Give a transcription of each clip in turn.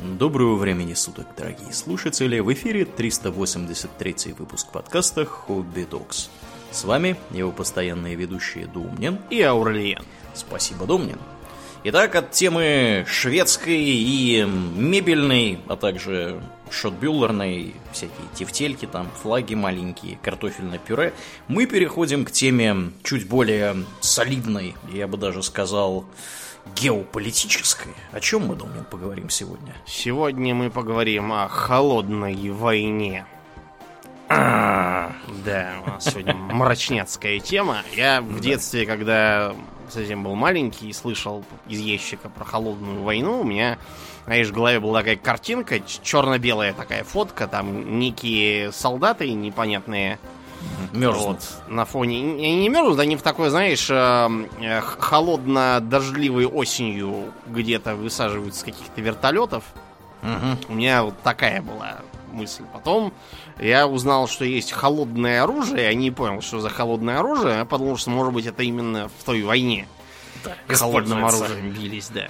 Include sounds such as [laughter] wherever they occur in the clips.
Доброго времени суток, дорогие слушатели! В эфире 383 выпуск подкаста «Хобби Докс». С вами его постоянные ведущие Думнин и Аурлиен. Спасибо, Думнин. Итак, от темы шведской и мебельной, а также шотбюллерной, всякие тефтельки, там, флаги маленькие, картофельное пюре, мы переходим к теме чуть более солидной, я бы даже сказал, геополитической. О чем мы, думаем, поговорим сегодня? Сегодня мы поговорим о холодной войне. А, [clears throat] да, у нас сегодня мрачняцкая тема. Я в детстве, когда совсем был маленький и слышал из ящика про холодную войну, у меня, знаешь, в голове была такая картинка, черно-белая такая фотка, там некие солдаты непонятные мерзнут. Вот, на фоне... Они не мерзнут, они в такой, знаешь, эм, э, холодно-дождливой осенью где-то высаживаются с каких-то вертолетов. Угу. У меня вот такая была мысль. Потом я узнал, что есть холодное оружие. Я не понял, что за холодное оружие. Я подумал, что, может быть, это именно в той войне. Да, холодным оружием бились, да.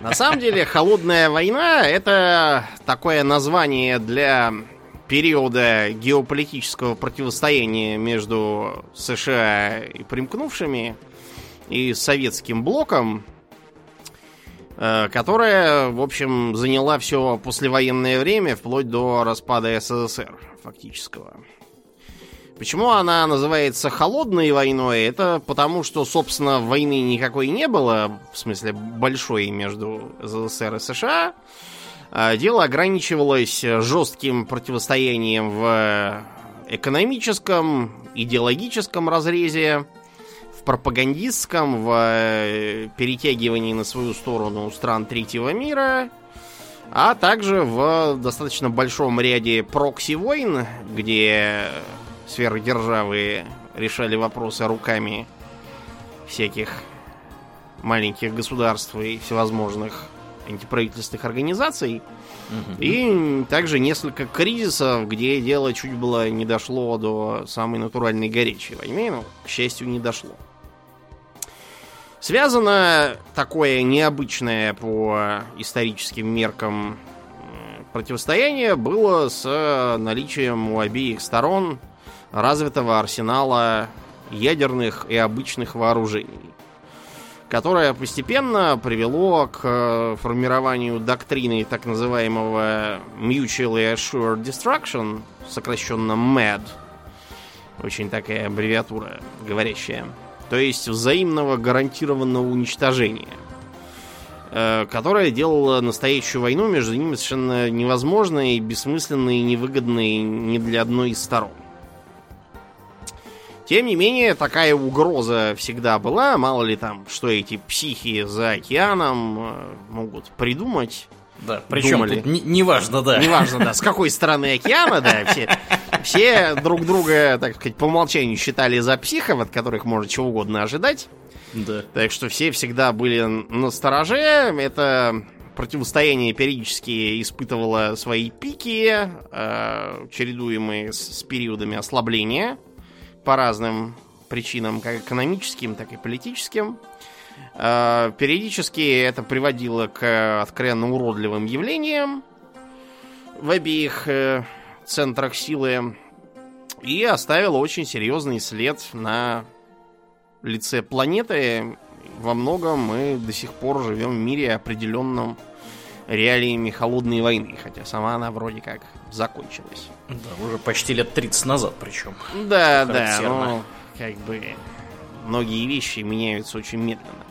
На самом деле, холодная война это такое название для периода геополитического противостояния между США и примкнувшими и советским блоком, э, которая, в общем, заняла все послевоенное время, вплоть до распада СССР фактического. Почему она называется холодной войной? Это потому, что, собственно, войны никакой не было, в смысле большой между СССР и США. А, дело ограничивалось жестким противостоянием в экономическом, идеологическом разрезе, в пропагандистском, в э, перетягивании на свою сторону стран третьего мира, а также в достаточно большом ряде прокси-войн, где сверхдержавы решали вопросы руками всяких маленьких государств и всевозможных антиправительственных организаций. Угу. И также несколько кризисов, где дело чуть было не дошло до самой натуральной горячей войны, но, к счастью, не дошло. Связано такое необычное по историческим меркам противостояние было с наличием у обеих сторон развитого арсенала ядерных и обычных вооружений которое постепенно привело к э, формированию доктрины так называемого Mutually Assured Destruction, сокращенно MAD. Очень такая аббревиатура говорящая. То есть взаимного гарантированного уничтожения э, которая делала настоящую войну между ними совершенно невозможной, бессмысленной невыгодной ни для одной из сторон. Тем не менее, такая угроза всегда была. Мало ли там, что эти психи за океаном э, могут придумать. Да, причем Думали. тут неважно, да. Неважно, да, с какой стороны океана, да, все, все друг друга, так сказать, по умолчанию считали за психов, от которых можно чего угодно ожидать. Да. Так что все всегда были на стороже. Это противостояние периодически испытывало свои пики, э, чередуемые с, с периодами ослабления по разным причинам, как экономическим, так и политическим. А, периодически это приводило к откровенно уродливым явлениям в обеих э, центрах силы и оставило очень серьезный след на лице планеты. Во многом мы до сих пор живем в мире определенном реалиями холодной войны, хотя сама она вроде как закончилась. Да, уже почти лет 30 назад причем. Да, да, ну, как бы многие вещи меняются очень медленно.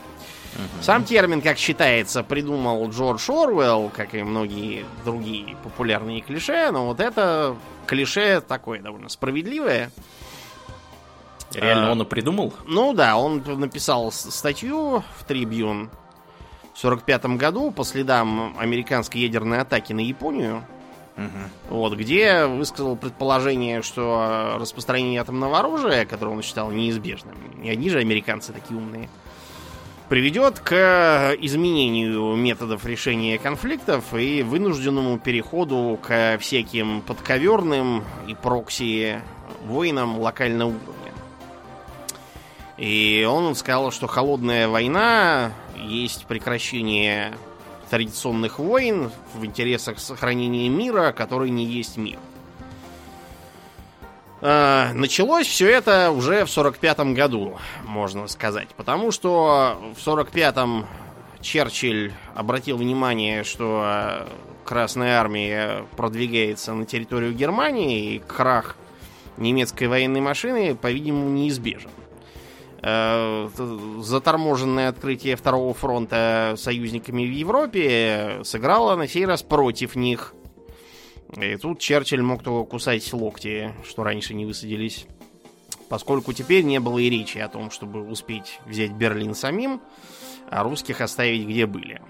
Угу. Сам термин, как считается, придумал Джордж Орвелл, как и многие другие популярные клише, но вот это клише такое довольно справедливое. Реально а, он и придумал? Ну да, он написал статью в Трибьюн в 1945 году по следам американской ядерной атаки на Японию. Угу. Вот, где высказал предположение, что распространение атомного оружия, которое он считал неизбежным, не одни же американцы такие умные, приведет к изменению методов решения конфликтов и вынужденному переходу к всяким подковерным и прокси войнам локального уровня. И он сказал, что холодная война есть прекращение традиционных войн в интересах сохранения мира, который не есть мир. Э, началось все это уже в 45 году, можно сказать, потому что в 45-м Черчилль обратил внимание, что Красная Армия продвигается на территорию Германии, и крах немецкой военной машины, по-видимому, неизбежен. Э, заторможенное открытие Второго фронта союзниками в Европе сыграло на сей раз против них. И тут Черчилль мог только кусать локти, что раньше не высадились. Поскольку теперь не было и речи о том, чтобы успеть взять Берлин самим, а русских оставить где были.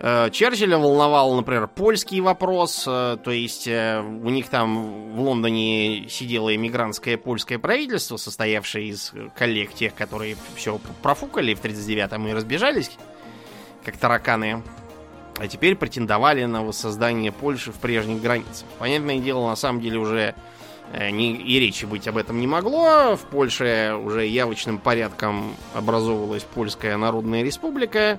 Э, Черчилля волновал, например, польский вопрос, э, то есть э, у них там в Лондоне сидело иммигрантское польское правительство, состоявшее из коллег тех, которые все профукали в 39-м и разбежались, как тараканы, а теперь претендовали на воссоздание Польши в прежних границах. Понятное дело, на самом деле уже ни, и речи быть об этом не могло. В Польше уже явочным порядком образовывалась Польская Народная Республика,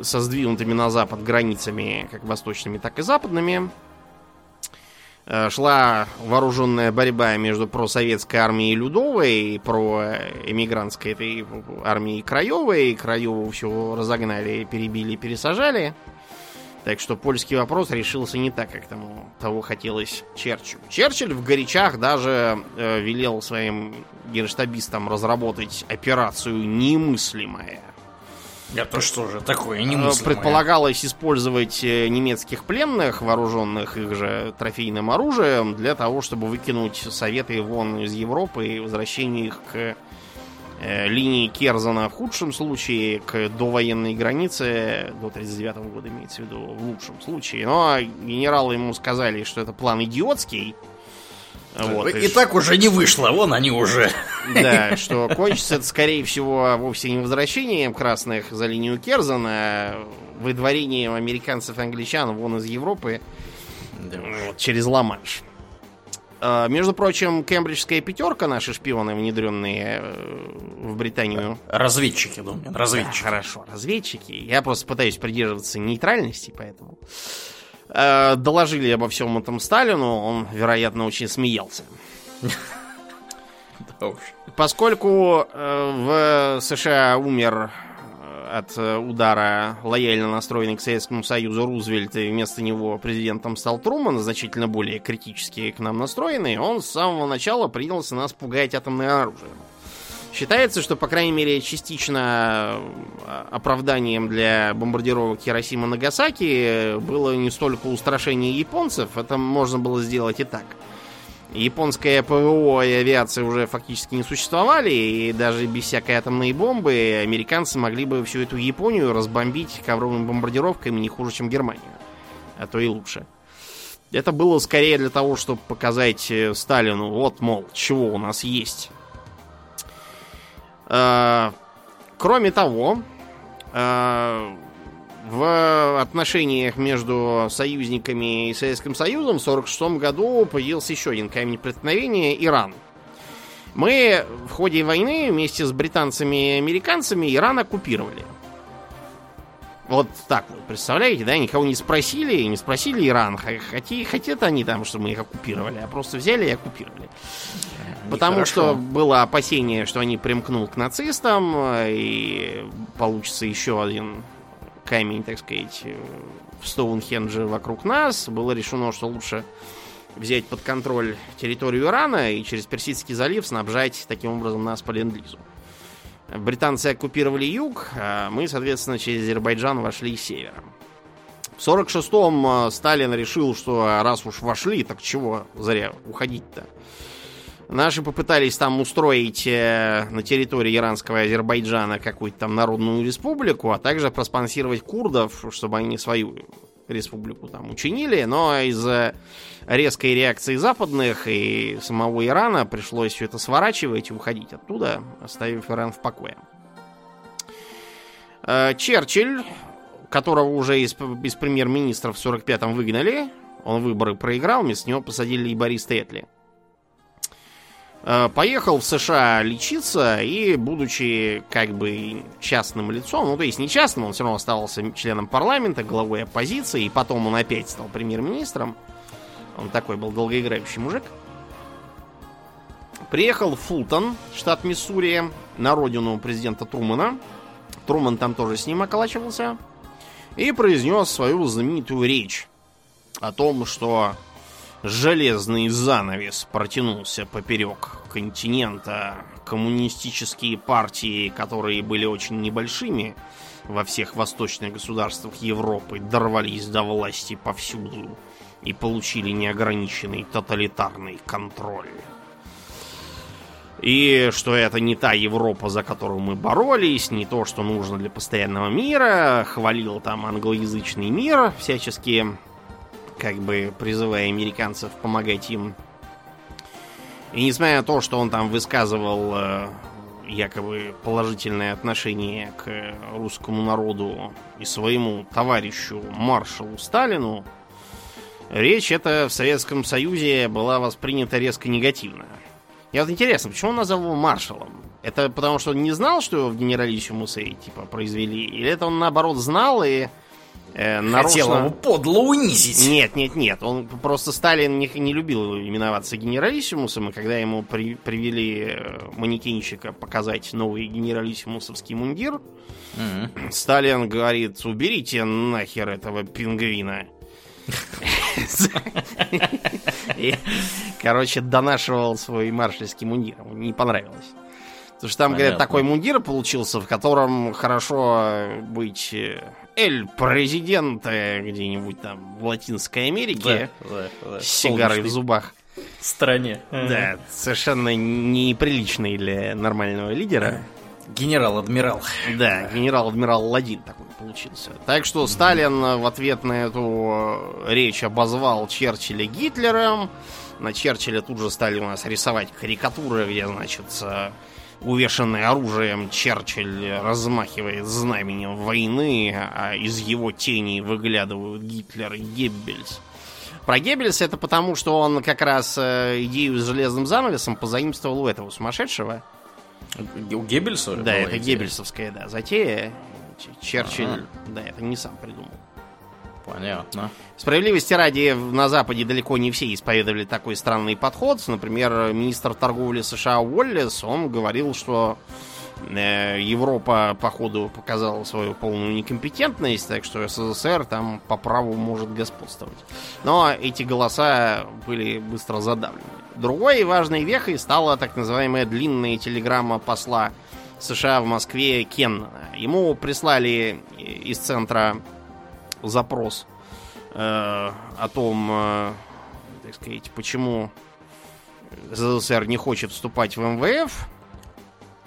со сдвинутыми на запад границами, как восточными, так и западными. Э, шла вооруженная борьба между просоветской армией Людовой и про эмигрантской этой армией Краевой. Краеву все разогнали, перебили, пересажали. Так что польский вопрос решился не так, как тому того хотелось Черчиллю. Черчилль в горячах даже э, велел своим генштабистам разработать операцию «Немыслимая». Я то что же такое немыслимое. Предполагалось использовать э, немецких пленных, вооруженных их же трофейным оружием, для того, чтобы выкинуть Советы вон из Европы и возвращение их к э, линии Керзана в худшем случае, к довоенной границе, до 39 года имеется в виду, в лучшем случае. Но генералы ему сказали, что это план идиотский, вот, и, и так уже не вышло, вон они уже. Да, [laughs] что кончится это, скорее всего, вовсе не возвращением красных за линию Керзана, а выдворением американцев и англичан вон из Европы да вот, через Ла-Манш. А, между прочим, кембриджская пятерка, наши шпионы, внедренные э, в Британию. Разведчики, думаю, разведчики. Да, хорошо, разведчики. Я просто пытаюсь придерживаться нейтральности, поэтому... Э, доложили обо всем этом Сталину, он, вероятно, очень смеялся. Поскольку э, в США умер э, от удара лояльно настроенный к Советскому Союзу Рузвельт, и вместо него президентом стал Труман, значительно более критически к нам настроенный, он с самого начала принялся нас пугать атомным оружием. Считается, что, по крайней мере, частично э, оправданием для бомбардировок Хиросима Нагасаки было не столько устрашение японцев, это можно было сделать и так. Японская ПВО и авиация уже фактически не существовали, и даже без всякой атомной бомбы американцы могли бы всю эту Японию разбомбить ковровыми бомбардировками не хуже, чем Германию. А то и лучше. Это было скорее для того, чтобы показать э, Сталину, вот, мол, чего у нас есть. Э, кроме того, э, в отношениях между союзниками и Советским Союзом в 1946 году появился еще один камень преткновения – Иран. Мы в ходе войны вместе с британцами и американцами Иран оккупировали. Вот так вот, представляете, да? Никого не спросили, не спросили Иран, хотя хотят они там, чтобы мы их оккупировали, а просто взяли и оккупировали. Потому Нехорошо. что было опасение, что они примкнут к нацистам, и получится еще один камень, так сказать, в Стоунхендже вокруг нас. Было решено, что лучше взять под контроль территорию Ирана и через Персидский залив снабжать таким образом нас по ленд-лизу. Британцы оккупировали юг, а мы, соответственно, через Азербайджан вошли севером. В 46-м э, Сталин решил, что раз уж вошли, так чего зря уходить-то. Наши попытались там устроить э, на территории иранского Азербайджана какую-то там народную республику, а также проспонсировать курдов, чтобы они свою республику там учинили, но из-за резкой реакции западных и самого Ирана пришлось все это сворачивать и уходить оттуда, оставив Иран в покое. Э, Черчилль, которого уже из, из премьер-министра в 45-м выгнали, он выборы проиграл, вместо него посадили и Борис Тетли. Э, поехал в США лечиться и, будучи как бы частным лицом, ну то есть не частным, он все равно оставался членом парламента, главой оппозиции, и потом он опять стал премьер-министром. Он такой был долгоиграющий мужик. Приехал в Фултон, штат Миссури, на родину президента Трумана. Труман там тоже с ним околачивался. И произнес свою знаменитую речь о том, что железный занавес протянулся поперек континента. Коммунистические партии, которые были очень небольшими во всех восточных государствах Европы, дорвались до власти повсюду и получили неограниченный тоталитарный контроль. И что это не та Европа, за которую мы боролись, не то, что нужно для постоянного мира. Хвалил там англоязычный мир, всячески как бы призывая американцев помогать им. И несмотря на то, что он там высказывал э, якобы положительное отношение к русскому народу и своему товарищу маршалу Сталину, речь эта в Советском Союзе была воспринята резко негативно. И вот интересно, почему он назвал его маршалом? Это потому, что он не знал, что его в генералиссимусы типа произвели? Или это он наоборот знал и э, нарочно... Хотел его подло унизить. Нет, нет, нет. Он просто Сталин не, не любил именоваться генералиссимусом, и когда ему при, привели э, манекенщика показать новый генералиссимусовский мундир, mm-hmm. Сталин говорит, уберите нахер этого пингвина. Короче, донашивал свой маршальский мундир. Не понравилось. Потому что там, говорят, такой мундир получился, в котором хорошо быть э, эль президента где-нибудь там в Латинской Америке да, да, да. с сигарой в зубах. Стране. Да, совершенно неприличный для нормального лидера. Генерал-адмирал. Да, генерал-адмирал Ладин такой получился. Так что Сталин в ответ на эту речь обозвал Черчилля Гитлером. На Черчилля тут же стали у нас рисовать карикатуры, где, значит, увешанный оружием Черчилль размахивает знаменем войны, а из его тени выглядывают Гитлер и Геббельс. Про Геббельс это потому, что он как раз э, идею с железным занавесом позаимствовал у этого сумасшедшего. У Геббельса? Да, это идея? Геббельсовская, да, затея. Черчилль, ага. да, это не сам придумал. Понятно. Справедливости ради, на Западе далеко не все исповедовали такой странный подход. Например, министр торговли США Уоллес, он говорил, что э, Европа, походу, показала свою полную некомпетентность, так что СССР там по праву может господствовать. Но эти голоса были быстро задавлены. Другой важной вехой стала так называемая длинная телеграмма посла США в Москве Кеннона. Ему прислали из центра запрос э, о том, э, так сказать, почему СССР не хочет вступать в МВФ.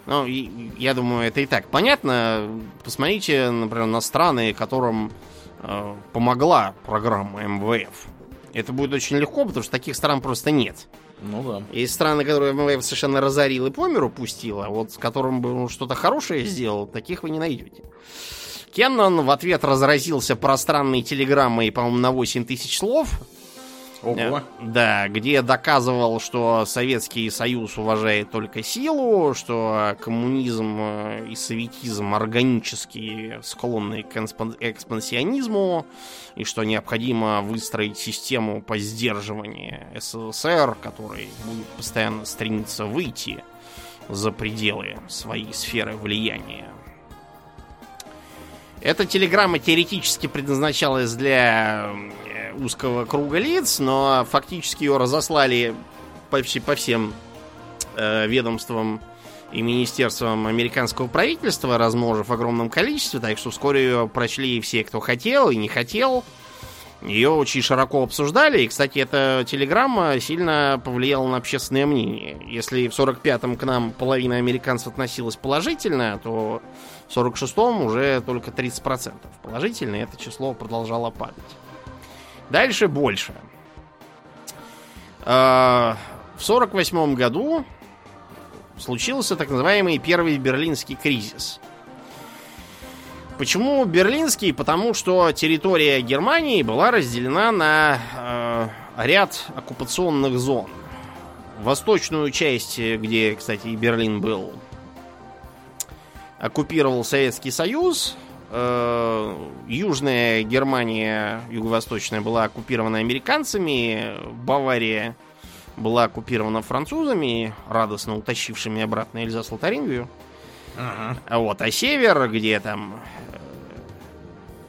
Ну, я думаю, это и так понятно. Посмотрите, например, на страны, которым э, помогла программа МВФ. Это будет очень легко, потому что таких стран просто нет. Ну да. Есть страны, которые МВФ совершенно разорил и по миру пустил, а вот с которым бы он что-то хорошее сделал, таких вы не найдете. Кеннон в ответ разразился пространной телеграммой, по-моему, на 8 тысяч слов. Ого. Э, да, где доказывал, что Советский Союз уважает только силу, что коммунизм э, и советизм органически склонны к экспансионизму, и что необходимо выстроить систему по сдерживанию СССР, который будет постоянно стремиться выйти за пределы своей сферы влияния. Эта телеграмма теоретически предназначалась для э, узкого круга лиц, но фактически ее разослали почти по всем э, ведомствам и министерствам американского правительства, размножив в огромном количестве, так что вскоре ее прочли все, кто хотел и не хотел. Ее очень широко обсуждали, и, кстати, эта телеграмма сильно повлияла на общественное мнение. Если в 45-м к нам половина американцев относилась положительно, то в 46-м уже только 30% положительно, и это число продолжало падать. Дальше больше. А, в 48 году случился так называемый первый берлинский кризис. Почему берлинский? Потому что территория Германии была разделена на э, ряд оккупационных зон. восточную часть, где, кстати, и Берлин был, оккупировал Советский Союз. Э, Южная Германия, юго-восточная, была оккупирована американцами. Бавария была оккупирована французами, радостно утащившими обратно Эльзас Лотарингию. Ага. А вот, а север, где там э,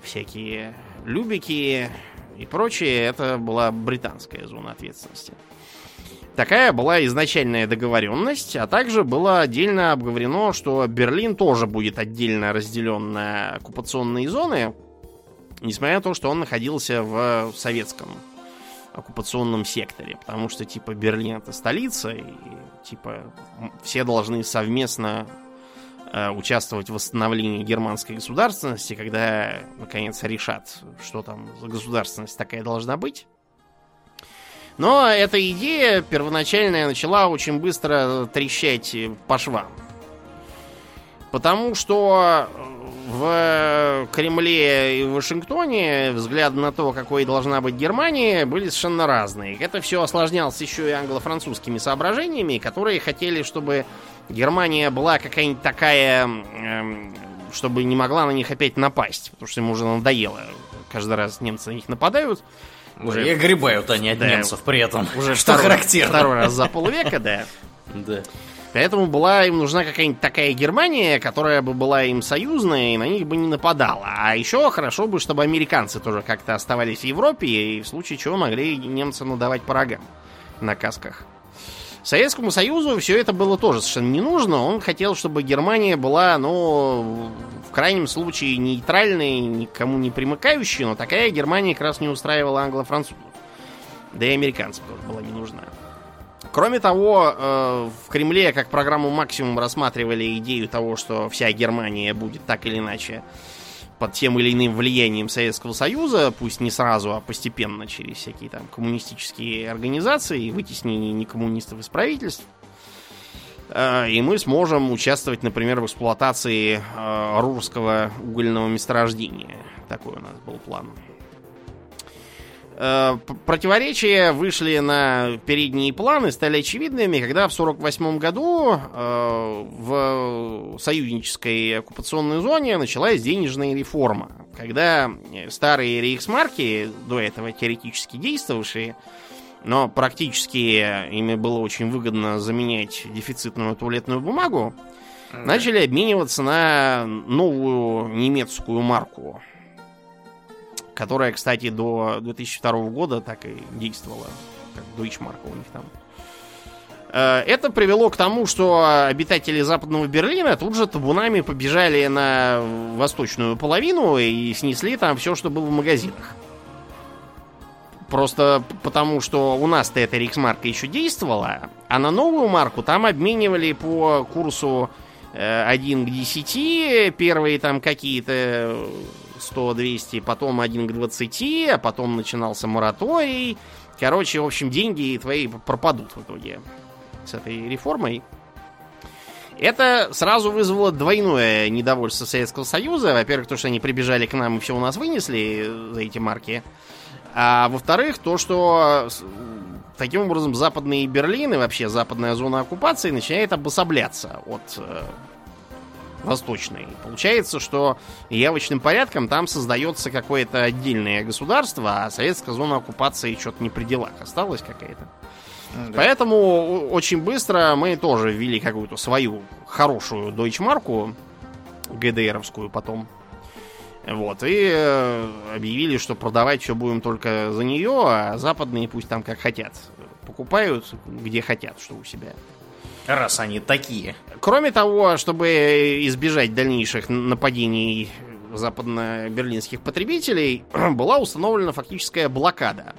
всякие Любики и прочее, это была британская зона ответственности. Такая была изначальная договоренность, а также было отдельно обговорено, что Берлин тоже будет отдельно разделен на оккупационные зоны, несмотря на то, что он находился в советском оккупационном секторе, потому что, типа, Берлин это столица, и, типа, все должны совместно э, участвовать в восстановлении германской государственности, когда, наконец, решат, что там за государственность такая должна быть. Но эта идея первоначальная начала очень быстро трещать по швам. Потому что в Кремле и в Вашингтоне взгляды на то, какой должна быть Германия, были совершенно разные. Это все осложнялось еще и англо-французскими соображениями, которые хотели, чтобы Германия была какая-нибудь такая, эм, чтобы не могла на них опять напасть, потому что им уже надоело. Каждый раз немцы на них нападают. Уже и огребают они от Да. немцев при этом. [laughs] Уже что второй, характерно. Второй раз за полвека, да. [laughs] Да. Поэтому была им нужна какая-нибудь такая Германия, которая бы была им союзная и на них бы не нападала. А еще хорошо бы, чтобы американцы тоже как-то оставались в Европе и в случае чего могли немцам надавать по рогам на касках. Советскому Союзу все это было тоже совершенно не нужно. Он хотел, чтобы Германия была, ну, в крайнем случае, нейтральной, никому не примыкающей, но такая Германия как раз не устраивала англо-французов. Да и американцам тоже была не нужна. Кроме того, э, в Кремле как программу максимум рассматривали идею того, что вся Германия будет так или иначе под тем или иным влиянием Советского Союза, пусть не сразу, а постепенно через всякие там коммунистические организации вытеснение некоммунистов из правительств. Э, И мы сможем участвовать, например, в эксплуатации э, Рурского угольного месторождения. Такой у нас был план. Э, Противоречия вышли на передние планы, стали очевидными, когда в 1948 году э, в союзнической оккупационной зоне началась денежная реформа. Когда э, старые рейхсмарки, до этого теоретически действовавшие, но практически ими было очень выгодно заменять дефицитную туалетную бумагу, начали обмениваться на новую немецкую марку, которая, кстати, до 2002 года так и действовала, как Deutschmark у них там. Э, Это привело к тому, что обитатели Западного Берлина тут же табунами побежали на восточную половину и снесли там все, что было в магазинах. Просто потому, что у нас-то эта рейхсмарка еще действовала, а на новую марку там обменивали по курсу э, 1 к 10, первые там какие-то 100-200, потом 1 к 20, а потом начинался мораторий. Короче, в общем, деньги твои пропадут в итоге с этой реформой. Это сразу вызвало двойное недовольство Советского Союза. Во-первых, то, что они прибежали к нам и все у нас вынесли за эти марки. А во-вторых, то, что таким образом западный Берлин и вообще западная зона оккупации начинает обособляться от э, восточной. Получается, что явочным порядком там создается какое-то отдельное государство, а советская зона оккупации что-то не при делах осталась какая-то. Поэтому о- очень быстро мы тоже ввели какую-то свою хорошую дойчмарку, ГДРовскую потом. Вот, и э, объявили, что продавать все будем только за нее, а западные пусть там как хотят. Покупают, где хотят, что у себя. Раз они такие. Кроме того, чтобы избежать дальнейших нападений западно-берлинских потребителей, [clears throat] была установлена фактическая блокада.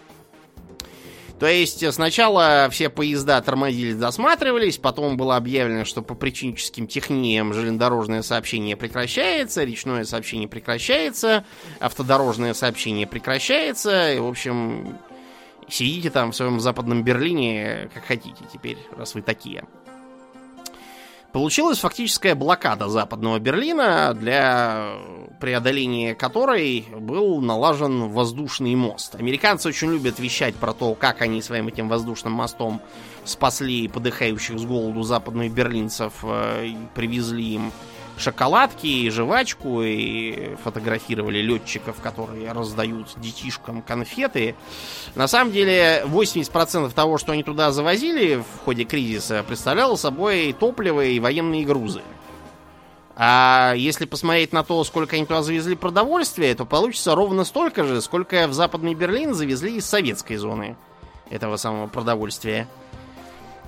То есть сначала все поезда тормозили, досматривались, потом было объявлено, что по причиническим техниям железнодорожное сообщение прекращается, речное сообщение прекращается, автодорожное сообщение прекращается, и, в общем, сидите там в своем западном Берлине как хотите теперь, раз вы такие. Получилась фактическая блокада западного Берлина, для преодоления которой был налажен воздушный мост. Американцы очень любят вещать про то, как они своим этим воздушным мостом спасли подыхающих с голоду западных берлинцев, э, привезли им шоколадки и жвачку, и фотографировали летчиков, которые раздают детишкам конфеты. На самом деле, 80% того, что они туда завозили в ходе кризиса, представляло собой топливо и военные грузы. А если посмотреть на то, сколько они туда завезли продовольствия, то получится ровно столько же, сколько в Западный Берлин завезли из советской зоны этого самого продовольствия.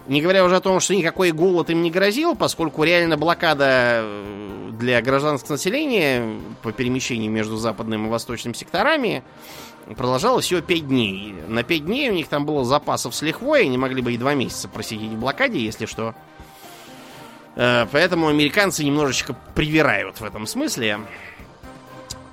Не говоря уже о том, что никакой голод им не грозил, поскольку реально блокада э, для гражданского населения по перемещению между западным и восточным секторами продолжалась всего 5 дней. На 5 дней у них там было запасов с лихвой, они могли бы и 2 месяца просидеть в блокаде, если что. Э, поэтому американцы немножечко привирают в этом смысле.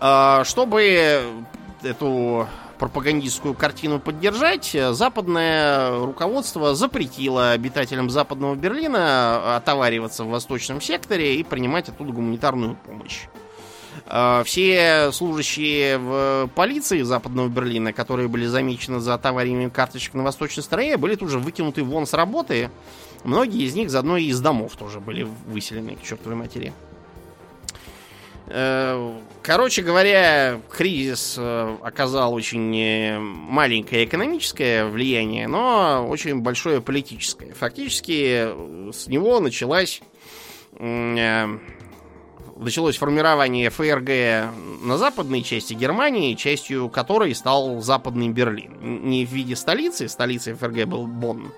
А, чтобы эту пропагандистскую картину поддержать, западное руководство запретило обитателям западного Берлина отовариваться в восточном секторе и принимать оттуда гуманитарную помощь. А, все служащие в полиции западного Берлина, которые были замечены за товарами карточек на восточной стороне, были тут же выкинуты вон с работы. Многие из них заодно и из домов тоже были выселены к чертовой матери. Э, короче говоря, кризис э, оказал очень э, маленькое экономическое влияние, но очень большое политическое. Фактически с него началась началось формирование ФРГ на западной части Германии, частью которой стал Западный Берлин. Не в виде столицы, столицей ФРГ был Бонн,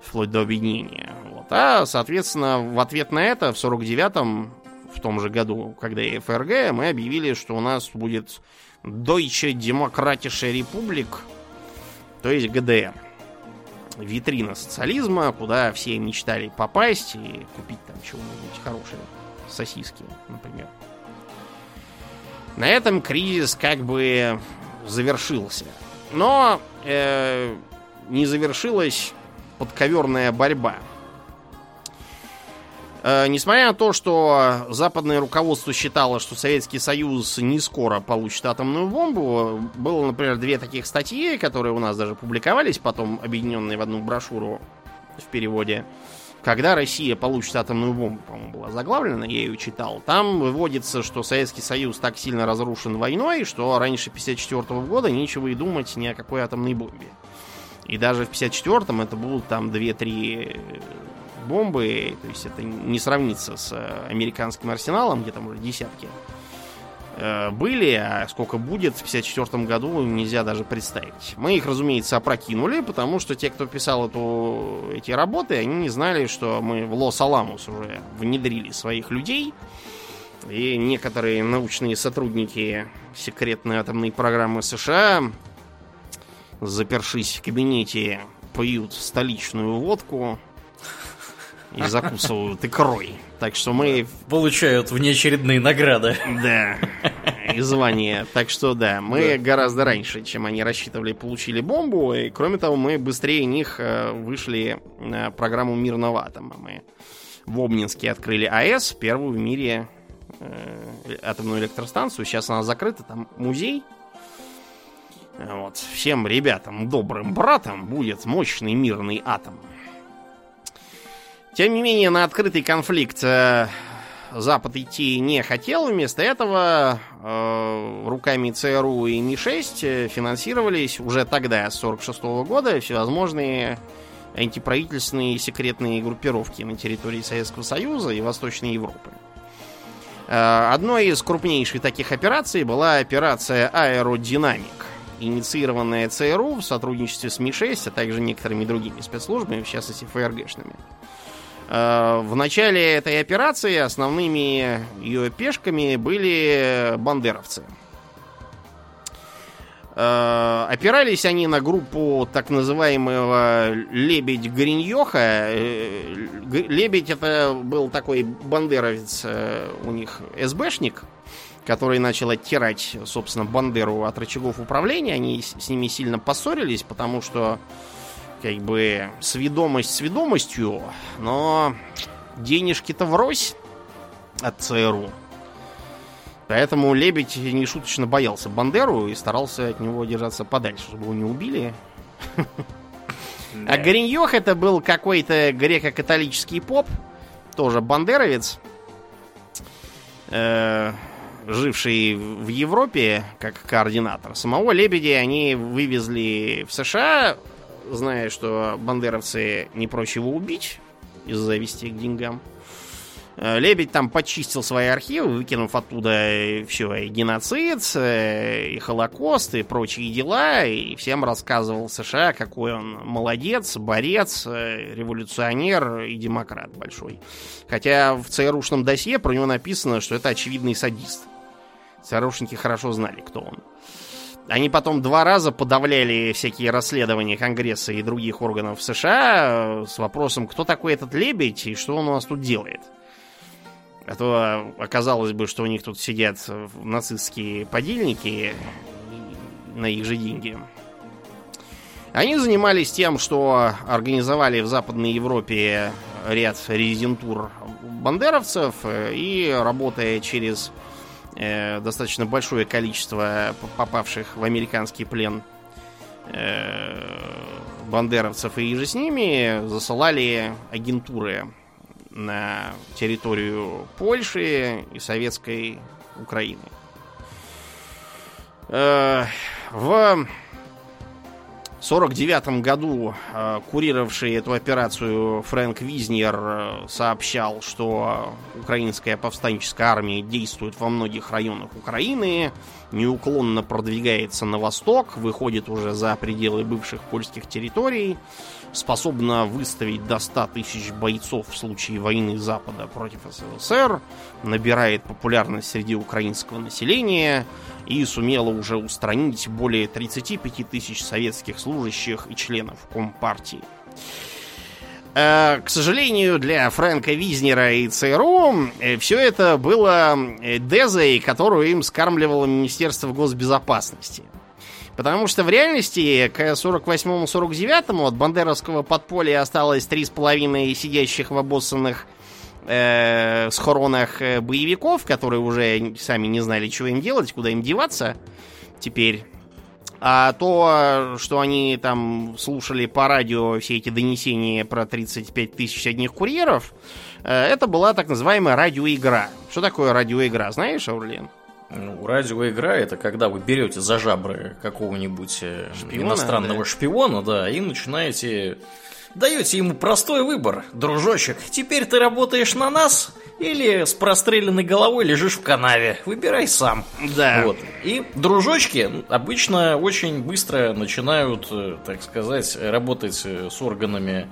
вплоть до объединения. Вот. А, соответственно, в ответ на это в 49-м в том же году, когда ФРГ, мы объявили, что у нас будет Deutsche Demokratische Republik, то есть ГДР. Витрина социализма, куда все мечтали попасть и купить там чего-нибудь хорошее. Сосиски, например. На этом кризис как бы завершился. Но э, не завершилась подковерная борьба. Э, несмотря на то, что западное руководство считало, что Советский Союз не скоро получит атомную бомбу, было, например, две таких статьи, которые у нас даже публиковались, потом объединенные в одну брошюру в переводе. Когда Россия получит атомную бомбу, по-моему, была заглавлена, я ее читал. Там выводится, что Советский Союз так сильно разрушен войной, что раньше 1954 года нечего и думать ни о какой атомной бомбе. И даже в 1954-м это будут там 2-3 бомбы, то есть это не сравнится с э, американским арсеналом, где там уже десятки э, были, а сколько будет в 54 году, нельзя даже представить. Мы их, разумеется, опрокинули, потому что те, кто писал эту, эти работы, они не знали, что мы в Лос-Аламус уже внедрили своих людей, и некоторые научные сотрудники секретной атомной программы США, запершись в кабинете, пьют столичную водку, и закусывают икрой. Так что мы... Получают внеочередные награды. Да, и звания. Так что да, мы да. гораздо раньше, чем они рассчитывали, получили бомбу. И кроме того, мы быстрее них э, вышли на программу мирного атома. Мы в Обнинске открыли АЭС, первую в мире э, атомную электростанцию. Сейчас она закрыта, там музей. Вот. Всем ребятам, добрым братам будет мощный мирный атом. Тем не менее, на открытый конфликт э, Запад идти не хотел. Вместо этого э, руками ЦРУ и Ми-6 э, финансировались уже тогда, с 1946 года, всевозможные антиправительственные секретные группировки на территории Советского Союза и Восточной Европы. Э, одной из крупнейших таких операций была операция «Аэродинамик», инициированная ЦРУ в сотрудничестве с Ми-6, а также некоторыми другими спецслужбами, в частности ФРГшными. Э, в начале этой операции основными ее пешками были бандеровцы. Э, опирались они на группу так называемого Лебедь Гриньоха. Э, Лебедь это был такой бандеровец у них СБшник, который начал оттирать, собственно, Бандеру от рычагов управления. Они с ними сильно поссорились, потому что как бы сведомость сведомостью, но денежки-то врозь от ЦРУ. Поэтому Лебедь нешуточно боялся Бандеру и старался от него держаться подальше, чтобы его не убили. А Гориньох это был какой-то греко-католический поп, тоже бандеровец, э, живший в Европе как координатор. Самого Лебедя они вывезли в США, зная, что бандеровцы не прочь его убить из зависти к деньгам. Э, Лебедь там почистил свои архивы, выкинув оттуда все, и геноцид, э, и Холокост, и прочие дела, и всем рассказывал США, какой он молодец, борец, э, революционер и демократ большой. Хотя в ЦРУшном досье про него написано, что это очевидный садист. ЦРУшники хорошо знали, кто он. Они потом два раза подавляли всякие расследования Конгресса и других органов США с вопросом, кто такой этот лебедь и что он у нас тут делает. А то оказалось бы, что у них тут сидят нацистские подельники на их же деньги. Они занимались тем, что организовали в Западной Европе ряд резидентур бандеровцев и, работая через э, достаточно большое количество попавших в американский плен э, бандеровцев и же с ними, засылали агентуры на территорию Польши и Советской Украины. Э, в 1949 году э, курировавший эту операцию Фрэнк Визнер э, сообщал, что украинская повстанческая армия действует во многих районах Украины, неуклонно продвигается на восток, выходит уже за пределы бывших польских территорий, способна выставить до 100 тысяч бойцов в случае войны Запада против СССР, набирает популярность среди украинского населения и сумела уже устранить более 35 тысяч советских служащих и членов Компартии. Э, к сожалению, для Фрэнка Визнера и ЦРУ э, все это было э, дезой, которую им скармливало Министерство госбезопасности – Потому что в реальности к 48-49 от бандеровского подполья осталось 3,5 сидящих в обоссанных э, схоронах э, боевиков, которые уже сами не знали, чего им делать, куда им деваться теперь. А то, что они там слушали по радио все эти донесения про 35 тысяч одних курьеров, э, это была так называемая радиоигра. Что такое радиоигра, знаешь, Аурлен? Ну, радиоигра это когда вы берете за жабры какого-нибудь э, шпиона, иностранного да? шпиона, да, и начинаете. Даете ему простой выбор, дружочек. Теперь ты работаешь на нас или с простреленной головой лежишь в канаве. Выбирай сам. Да. Вот. И дружочки обычно очень быстро начинают, э, так сказать, работать э, с органами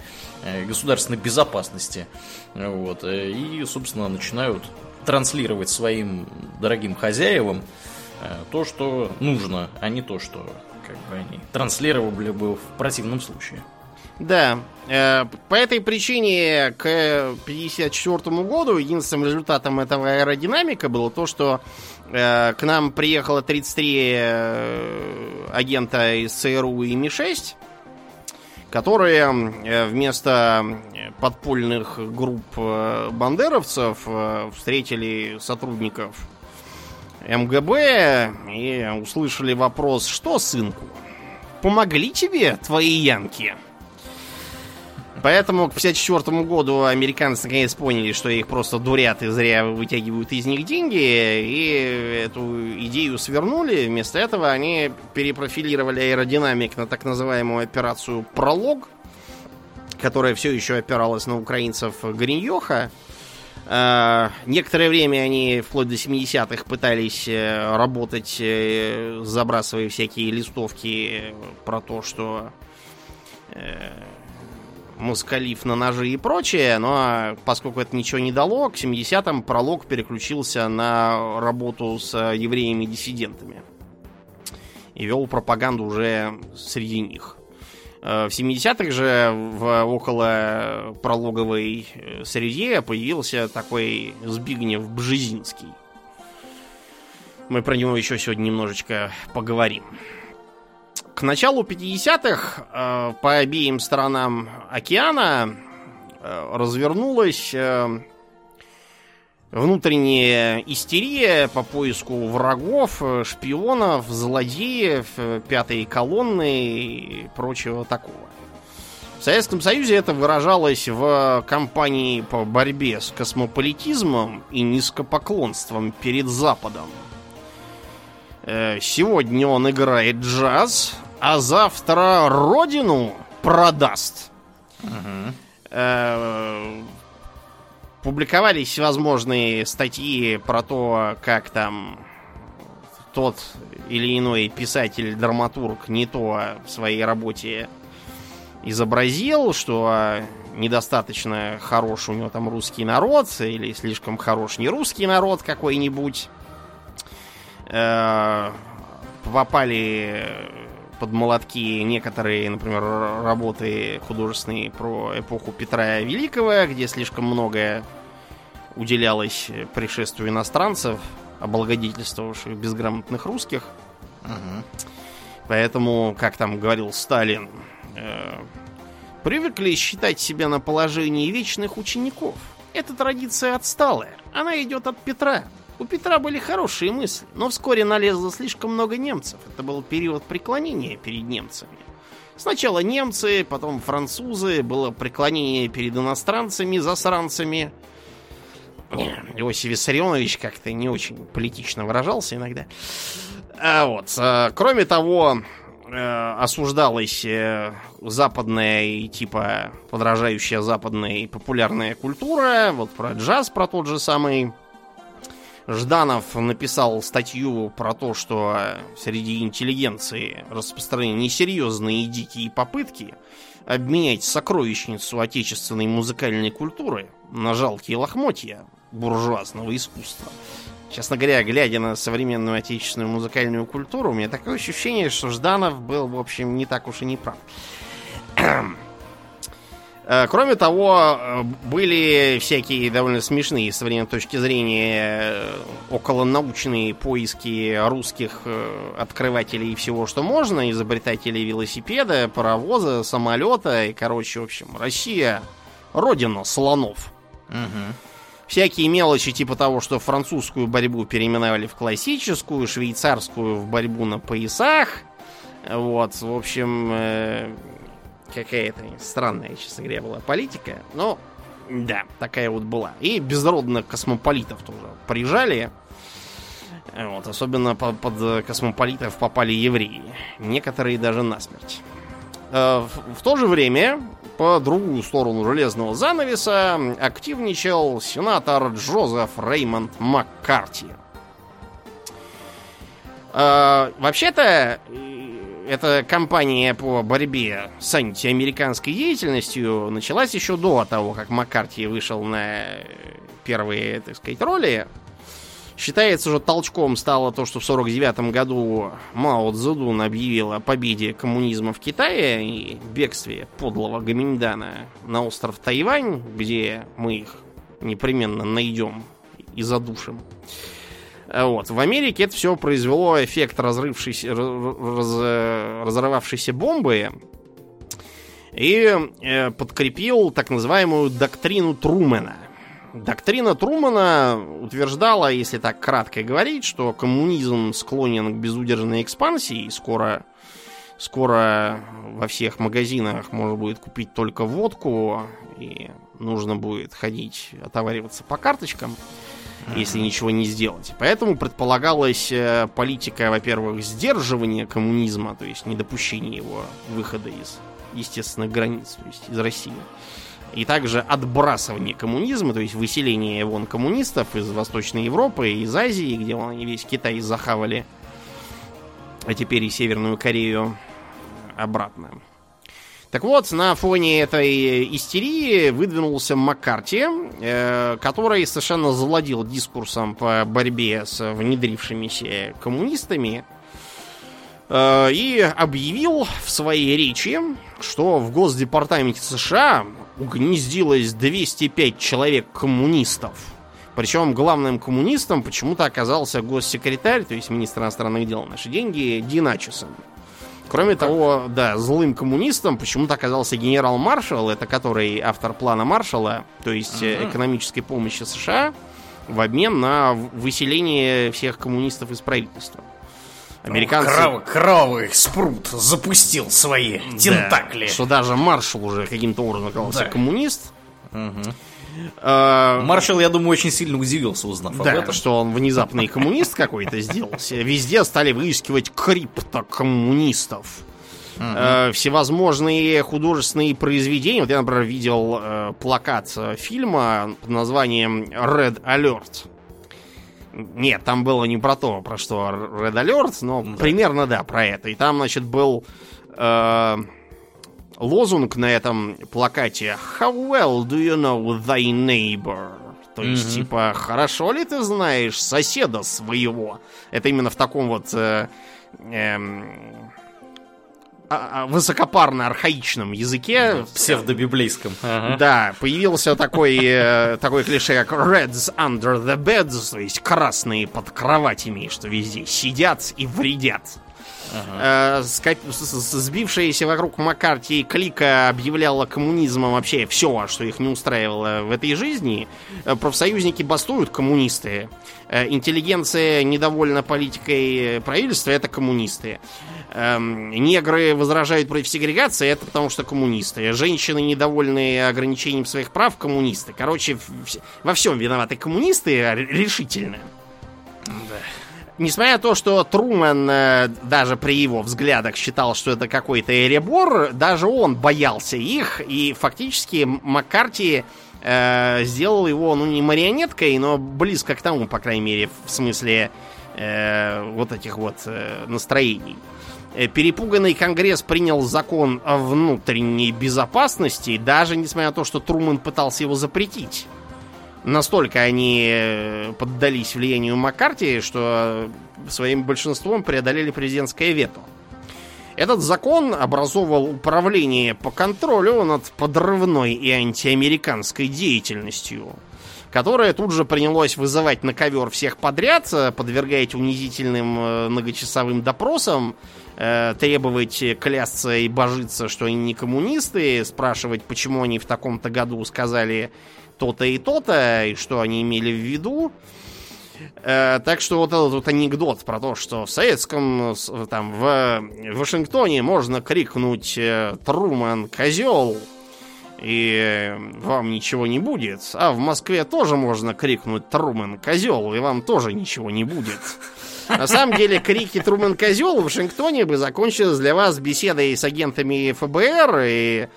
государственной безопасности. Вот. И, собственно, начинают транслировать своим дорогим хозяевам э, то, что нужно, а не то, что как бы они транслировали бы в противном случае. Да, э, по этой причине к 1954 году единственным результатом этого аэродинамика было то, что э, к нам приехало 33 агента из ЦРУ и Ми-6, которые э, вместо э, подпольных групп э, бандеровцев встретили сотрудников МГБ и услышали вопрос, что, сынку, помогли тебе твои янки? Поэтому к 54 году американцы наконец поняли, что их просто дурят и зря вытягивают из них деньги, и эту идею свернули. Вместо этого они перепрофилировали аэродинамик на так называемую операцию «Пролог», которая все еще опиралась на украинцев Гриньоха. Uh, некоторое время они вплоть до 70-х пытались uh, работать, uh, забрасывая всякие листовки про то, что москалив на ножи и прочее, но поскольку это ничего не дало, к 70-м пролог переключился на работу с евреями-диссидентами и вел пропаганду уже среди них. Э, в 70-х же в около прологовой э, среде появился такой Збигнев Бжезинский. Мы про него еще сегодня немножечко поговорим. К началу 50-х э, по обеим сторонам океана развернулась внутренняя истерия по поиску врагов, шпионов, злодеев, пятой колонны и прочего такого. В Советском Союзе это выражалось в кампании по борьбе с космополитизмом и низкопоклонством перед Западом. Э, сегодня он играет джаз, а завтра родину продаст. Угу. Публиковались всевозможные статьи про то, как там тот или иной писатель-драматург не то в своей работе изобразил, что недостаточно хорош у него там русский народ, или слишком хорош не русский народ какой-нибудь. Э, попали под молотки некоторые, например, работы художественные про эпоху Петра Великого, где слишком многое уделялось пришествию иностранцев, облагодетельствовавших безграмотных русских. Угу. Поэтому, как там говорил Сталин, э, привыкли считать себя на положении вечных учеников. Эта традиция отсталая. Она идет от Петра. У Петра были хорошие мысли, но вскоре налезло слишком много немцев. Это был период преклонения перед немцами. Сначала немцы, потом французы, было преклонение перед иностранцами, засранцами. Иосиф Виссарионович как-то не очень политично выражался иногда. А вот, а, кроме того, э, осуждалась э, западная и типа подражающая западная популярная культура. Вот про джаз, про тот же самый Жданов написал статью про то, что среди интеллигенции распространены несерьезные и дикие попытки обменять сокровищницу отечественной музыкальной культуры на жалкие лохмотья буржуазного искусства. Честно говоря, глядя на современную отечественную музыкальную культуру, у меня такое ощущение, что Жданов был, в общем, не так уж и не прав. [clears throat] Э, кроме того, э, были всякие довольно смешные с современной точки зрения э, околонаучные поиски русских открывателей всего, что можно, изобретателей велосипеда, паровоза, самолета и, короче, в общем, Россия родина слонов. Угу. Всякие мелочи типа того, что французскую борьбу переименовали в классическую, швейцарскую в борьбу на поясах. Вот, в общем, какая-то странная, честно говоря, была политика. Но, да, такая вот была. И безродных космополитов тоже прижали. Вот, особенно под, под космополитов попали евреи. Некоторые даже насмерть. Э, в, в то же время, по другую сторону железного занавеса, активничал сенатор Джозеф Реймонд Маккарти. Э, вообще-то, эта кампания по борьбе с антиамериканской деятельностью началась еще до того, как Маккарти вышел на первые, так сказать, роли. Считается, что толчком стало то, что в 49 году Мао Цзэдун объявил о победе коммунизма в Китае и бегстве подлого Гаминьдана на остров Тайвань, где мы их непременно найдем и задушим. Вот. В Америке это все произвело эффект разрывшейся, раз, разорвавшейся бомбы и э, подкрепил так называемую доктрину Трумэна. Доктрина Трумана утверждала, если так кратко говорить, что коммунизм склонен к безудержной экспансии, и скоро, скоро во всех магазинах можно будет купить только водку, и нужно будет ходить, отовариваться по карточкам если ничего не сделать. Поэтому предполагалась э, политика, во-первых, сдерживания коммунизма, то есть недопущения его выхода из естественных границ, то есть из России. И также отбрасывание коммунизма, то есть выселение вон коммунистов из Восточной Европы, из Азии, где они весь Китай захавали, а теперь и Северную Корею обратно. Так вот, на фоне этой истерии выдвинулся Маккарти, э, который совершенно завладел дискурсом по борьбе с внедрившимися коммунистами э, и объявил в своей речи, что в Госдепартаменте США угнездилось 205 человек коммунистов. Причем главным коммунистом почему-то оказался госсекретарь, то есть министр иностранных дел наши деньги, Дин Кроме того, да, злым коммунистом почему-то оказался генерал Маршалл, это который автор плана Маршалла, то есть uh экономической помощи США, в обмен на выселение всех коммунистов из правительства. Американцы... Крав... Кровавый спрут запустил свои да, тентакли. Что даже Маршал уже каким-то образом оказался да. коммунист. Угу. А... Маршал, я думаю, очень сильно удивился, узнав да, об этом. что он внезапный коммунист какой-то сделался. Везде стали выискивать криптокоммунистов. Uh-huh. всевозможные художественные произведения. Вот я, например, видел э, плакат э, фильма под названием Red Alert. Нет, там было не про то, про что Red Alert, но да. примерно да, про это. И там, значит, был э, лозунг на этом плакате How well do you know thy neighbor? То есть, mm-hmm. типа, хорошо ли ты знаешь соседа своего? Это именно в таком вот э, э, а, а, высокопарно-архаичном языке. Псевдобиблейском. Ага. Да, появился такой, э, такой клише, как Reds under the beds, то есть красные под кроватями, что везде сидят и вредят. Ага. Э, сбившаяся вокруг Маккарти клика объявляла коммунизмом вообще все, что их не устраивало в этой жизни. Э, профсоюзники бастуют, коммунисты. Интеллигенция недовольна политикой правительства, это коммунисты эм, негры возражают против сегрегации, это потому что коммунисты. Женщины, недовольные ограничением своих прав, коммунисты. Короче, во всем виноваты коммунисты решительно. Да. Несмотря на то, что Трумэн э, даже при его взглядах считал, что это какой-то эребор, даже он боялся их, и фактически Маккарти э, сделал его, ну, не марионеткой, но близко к тому, по крайней мере, в смысле э, вот этих вот э, настроений. Э, перепуганный Конгресс принял закон о внутренней безопасности, даже несмотря на то, что Трумэн пытался его запретить. Настолько они э, поддались влиянию Маккарти, что своим большинством преодолели президентское вето. Этот закон образовывал управление по контролю над подрывной и антиамериканской деятельностью, которое тут же принялось вызывать на ковер всех подряд, э, подвергать унизительным многочасовым допросам, э, требовать клясться и божиться, что они не коммунисты, спрашивать, почему они в таком-то году сказали то-то и то-то, и что они имели в виду. Э, так что вот этот вот анекдот про то, что в советском, там, в Вашингтоне можно крикнуть э, «Труман, козел!» и вам ничего не будет. А в Москве тоже можно крикнуть «Труман, козел!» и вам тоже ничего не будет. На самом деле, крики Трумэн Козел в Вашингтоне бы закончились для вас беседой с агентами ФБР и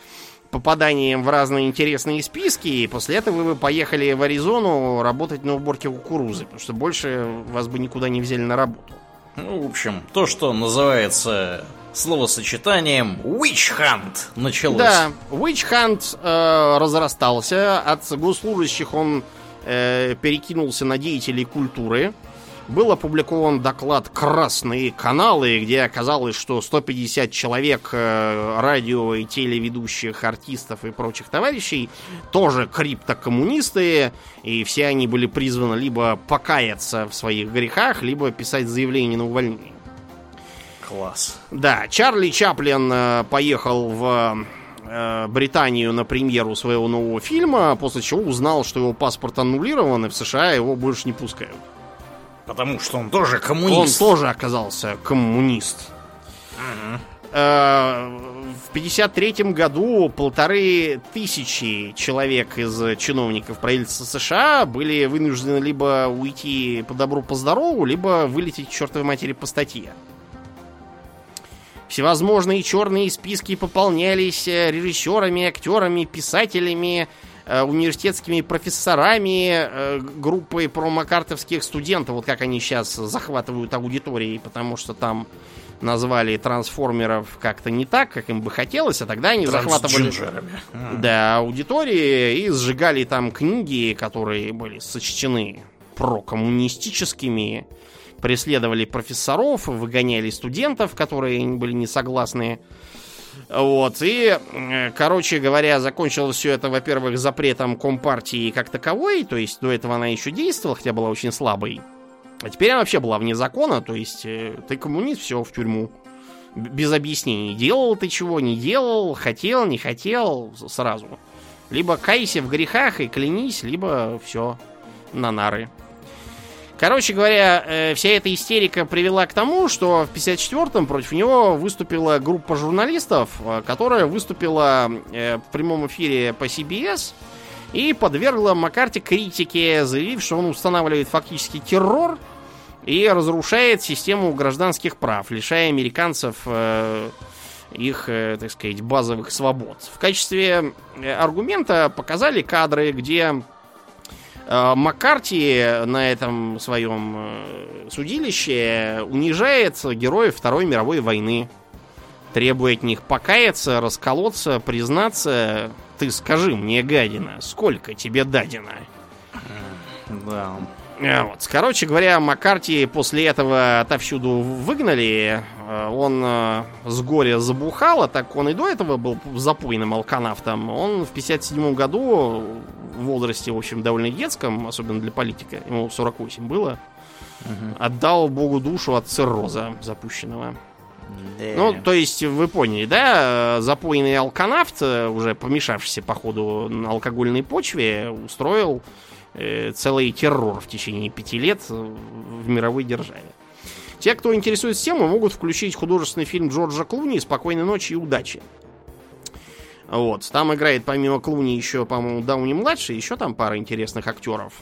попаданием в разные интересные списки, и после этого вы бы поехали в Аризону работать на уборке кукурузы, потому что больше вас бы никуда не взяли на работу. Ну, в общем, то, что называется словосочетанием Witch Hunt началось. Да, Witch Hunt э, разрастался, от госслужащих он э, перекинулся на деятелей культуры был опубликован доклад «Красные каналы», где оказалось, что 150 человек э, радио и телеведущих артистов и прочих товарищей тоже криптокоммунисты, и все они были призваны либо покаяться в своих грехах, либо писать заявление на увольнение. Класс. Да, Чарли Чаплин э, поехал в э, Британию на премьеру своего нового фильма, после чего узнал, что его паспорт аннулирован, и в США его больше не пускают. Потому что он тоже коммунист. Он тоже оказался коммунист. Угу. В 53 году полторы тысячи человек из чиновников правительства США были вынуждены либо уйти по добру, по здорову, либо вылететь к чертовой матери по статье. Всевозможные черные списки пополнялись э, режиссерами, актерами, писателями, Э, университетскими профессорами э, группой промокартовских студентов, вот как они сейчас захватывают аудитории, потому что там назвали трансформеров как-то не так, как им бы хотелось, а тогда они захватывали да, аудитории и сжигали там книги, которые были сочтены прокоммунистическими, преследовали профессоров, выгоняли студентов, которые были не согласны вот, и, короче говоря, закончилось все это, во-первых, запретом Компартии как таковой, то есть до этого она еще действовала, хотя была очень слабой. А теперь она вообще была вне закона, то есть э, ты коммунист, все, в тюрьму. без объяснений. Делал ты чего, не делал, хотел, не хотел, сразу. Либо кайся в грехах и клянись, либо все, на нары. Короче говоря, э, вся эта истерика привела к тому, что в 54-м против него выступила группа журналистов, э, которая выступила э, в прямом эфире по CBS и подвергла Маккарти критике, заявив, что он устанавливает фактически террор и разрушает систему гражданских прав, лишая американцев их, так сказать, базовых свобод. В качестве аргумента показали кадры, где Э, Маккарти на этом своем э, судилище унижает героев Второй мировой войны. Требует от них покаяться, расколоться, признаться. Ты скажи мне, гадина, сколько тебе дадено? Да. Э, вот. Короче говоря, Маккарти после этого отовсюду выгнали. Он с горя забухал, а так он и до этого был запойным алканавтом. Он в 57 году в возрасте, в общем, довольно детском, особенно для политика, ему 48 было, угу. отдал Богу душу от цирроза запущенного. Да. Ну, то есть, вы поняли, да, запойный алканавт, уже помешавшийся, по ходу на алкогольной почве, устроил э, целый террор в течение пяти лет в мировой державе. Те, кто интересуется темой, могут включить художественный фильм Джорджа Клуни «Спокойной ночи и удачи». Вот. Там играет помимо Клуни еще, по-моему, Дауни-младший, еще там пара интересных актеров.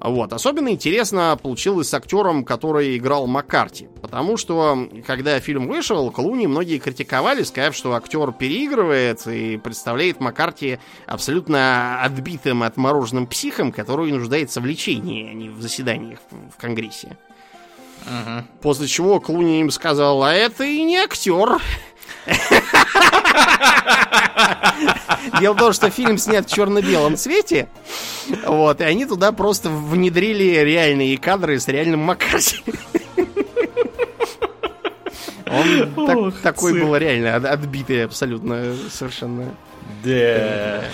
Вот. Особенно интересно получилось с актером, который играл Маккарти. Потому что, когда фильм вышел, Клуни многие критиковали, сказав, что актер переигрывает и представляет Маккарти абсолютно отбитым, отмороженным психом, который нуждается в лечении, а не в заседаниях в Конгрессе. Ага. После чего Клуни им сказал, а это и не актер. Дело в том, что фильм снят в черно-белом цвете, вот, и они туда просто внедрили реальные кадры с реальным Маккарти. Он Ох, так, такой был реально отбитый абсолютно совершенно. Да.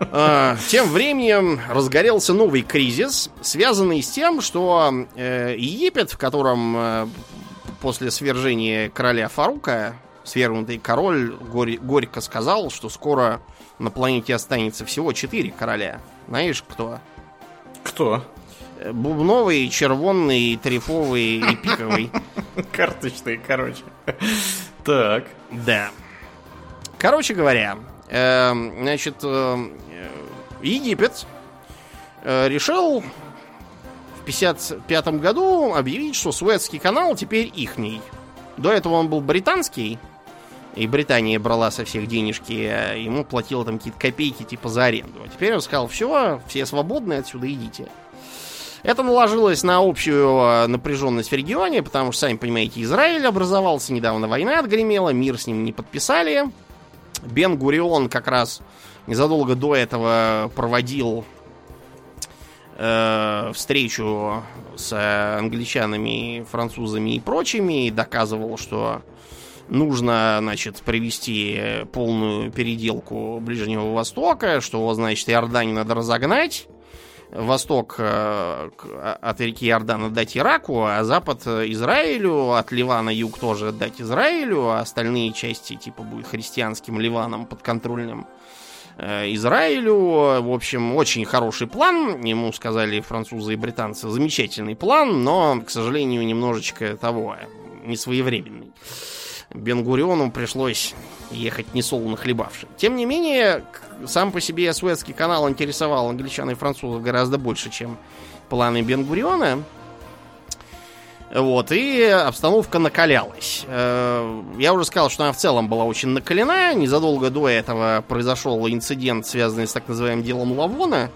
А, тем временем разгорелся новый кризис, связанный с тем, что э, Египет, в котором э, после свержения короля Фарука свергнутый король горь, горько сказал, что скоро на планете останется всего четыре короля. Знаешь, кто? Кто? Э, бубновый, червонный, трифовый и [laughs] пиковый. Карточный, короче. Так. Да. Короче говоря, э, значит, э, Египет решил в 55 году объявить, что Суэцкий канал теперь ихний. До этого он был британский, и Британия брала со всех денежки, а ему платила там какие-то копейки типа за аренду. А теперь он сказал, все, все свободны, отсюда идите. Это наложилось на общую а, напряженность в регионе, потому что, сами понимаете, Израиль образовался, недавно война отгремела, мир с ним не подписали. Бен Гурион как раз незадолго до этого проводил э, встречу с англичанами, французами и прочими и доказывал, что нужно, значит, провести полную переделку Ближнего Востока, что, значит, Иорданию надо разогнать, восток э, от реки Иордан отдать Ираку, а запад Израилю, от Ливана юг тоже отдать Израилю, а остальные части, типа, будет христианским Ливаном подконтрольным э, Израилю. В общем, очень хороший план. Ему сказали французы и британцы, замечательный план, но, к сожалению, немножечко того, несвоевременный. Бенгуриону пришлось ехать несолоно хлебавши. Тем не менее, сам по себе Суэцкий канал интересовал англичан и французов гораздо больше, чем планы Бенгуриона. Вот, и обстановка накалялась. Э, я уже сказал, что она в целом была очень накалена. Незадолго до этого произошел инцидент, связанный с так называемым делом Лавона,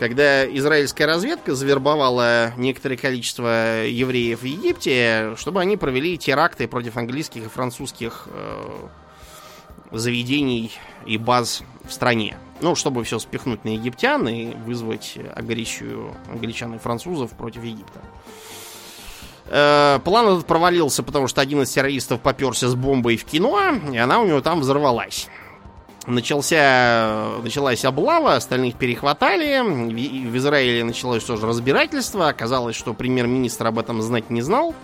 когда израильская разведка завербовала некоторое количество евреев в Египте, чтобы они провели теракты против английских и французских э, заведений и баз в стране. Ну, чтобы все спихнуть на египтян и вызвать агрессию англичан и французов против Египта. Э, план этот провалился, потому что один из террористов поперся с бомбой в кино, и она у него там взорвалась начался, началась облава, остальных перехватали. В, в Израиле началось тоже разбирательство. Оказалось, что премьер-министр об этом знать не знал.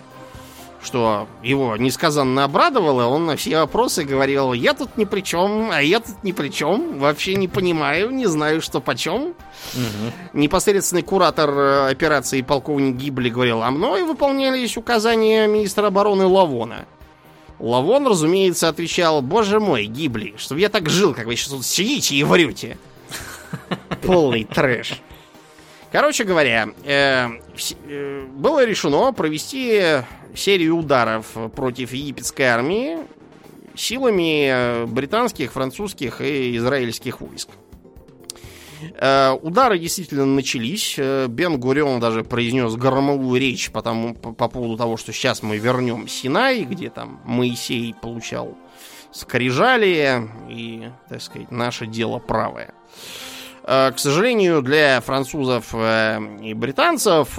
что его несказанно обрадовало. Он на все вопросы говорил, я тут ни при чем, а я тут ни при чем, вообще не понимаю, не знаю, что почем. Угу. Непосредственный куратор э, операции полковник Гибли говорил, а мной выполнялись указания министра обороны Лавона. Лавон, разумеется, отвечал, боже мой, Гибли, чтобы я так жил, как вы сейчас тут сидите и врете. [laughs] Полный трэш. Короче говоря, э, э, было решено провести серию ударов против египетской армии силами э, британских, французских и израильских войск. Э, удары действительно начались. Э, Бен Гурион даже произнес громовую речь по, тому, по, по поводу того, что сейчас мы вернем Синай, где там Моисей получал скрижали и, так сказать, наше дело правое. К сожалению, для французов и британцев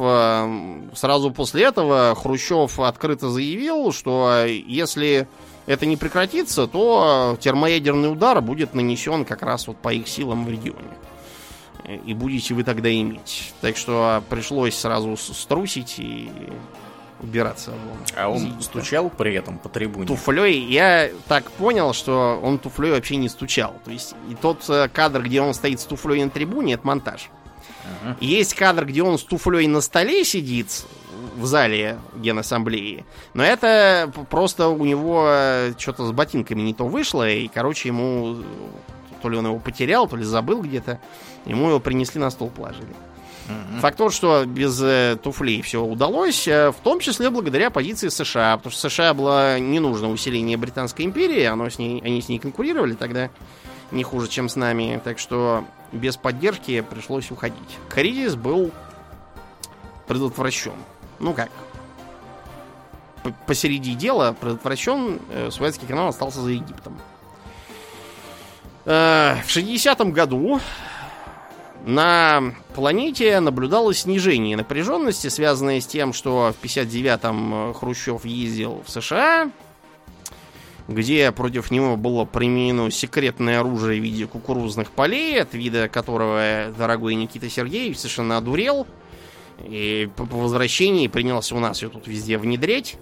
сразу после этого Хрущев открыто заявил, что если это не прекратится, то термоядерный удар будет нанесен как раз вот по их силам в регионе и будете вы тогда иметь. Так что пришлось сразу струсить и убираться. А он Зита. стучал при этом по трибуне? Туфлей, я так понял, что он туфлей вообще не стучал. То есть и тот э, кадр, где он стоит с туфлей на трибуне, это монтаж. Ага. Есть кадр, где он с туфлей на столе сидит в зале генассамблеи. Но это просто у него э, что-то с ботинками не то вышло, и, короче, ему то ли он его потерял, то ли забыл где-то. Ему его принесли на стол, положили. Mm-hmm. Факт тот, что без э, туфлей все удалось, э, в том числе благодаря позиции США, потому что США было не нужно усиление Британской империи, оно с ней, они с ней конкурировали тогда не хуже, чем с нами, так что без поддержки пришлось уходить. Кризис был предотвращен. Ну как? Посереди дела предотвращен, э, Суэцкий канал остался за Египтом. Э, в 60-м году на планете наблюдалось снижение напряженности, связанное с тем, что в 59-м э, Хрущев ездил в США, где против него было применено секретное оружие в виде кукурузных полей, от вида которого дорогой Никита Сергеевич совершенно одурел. И по, возвращении принялся у нас ее тут везде внедрять.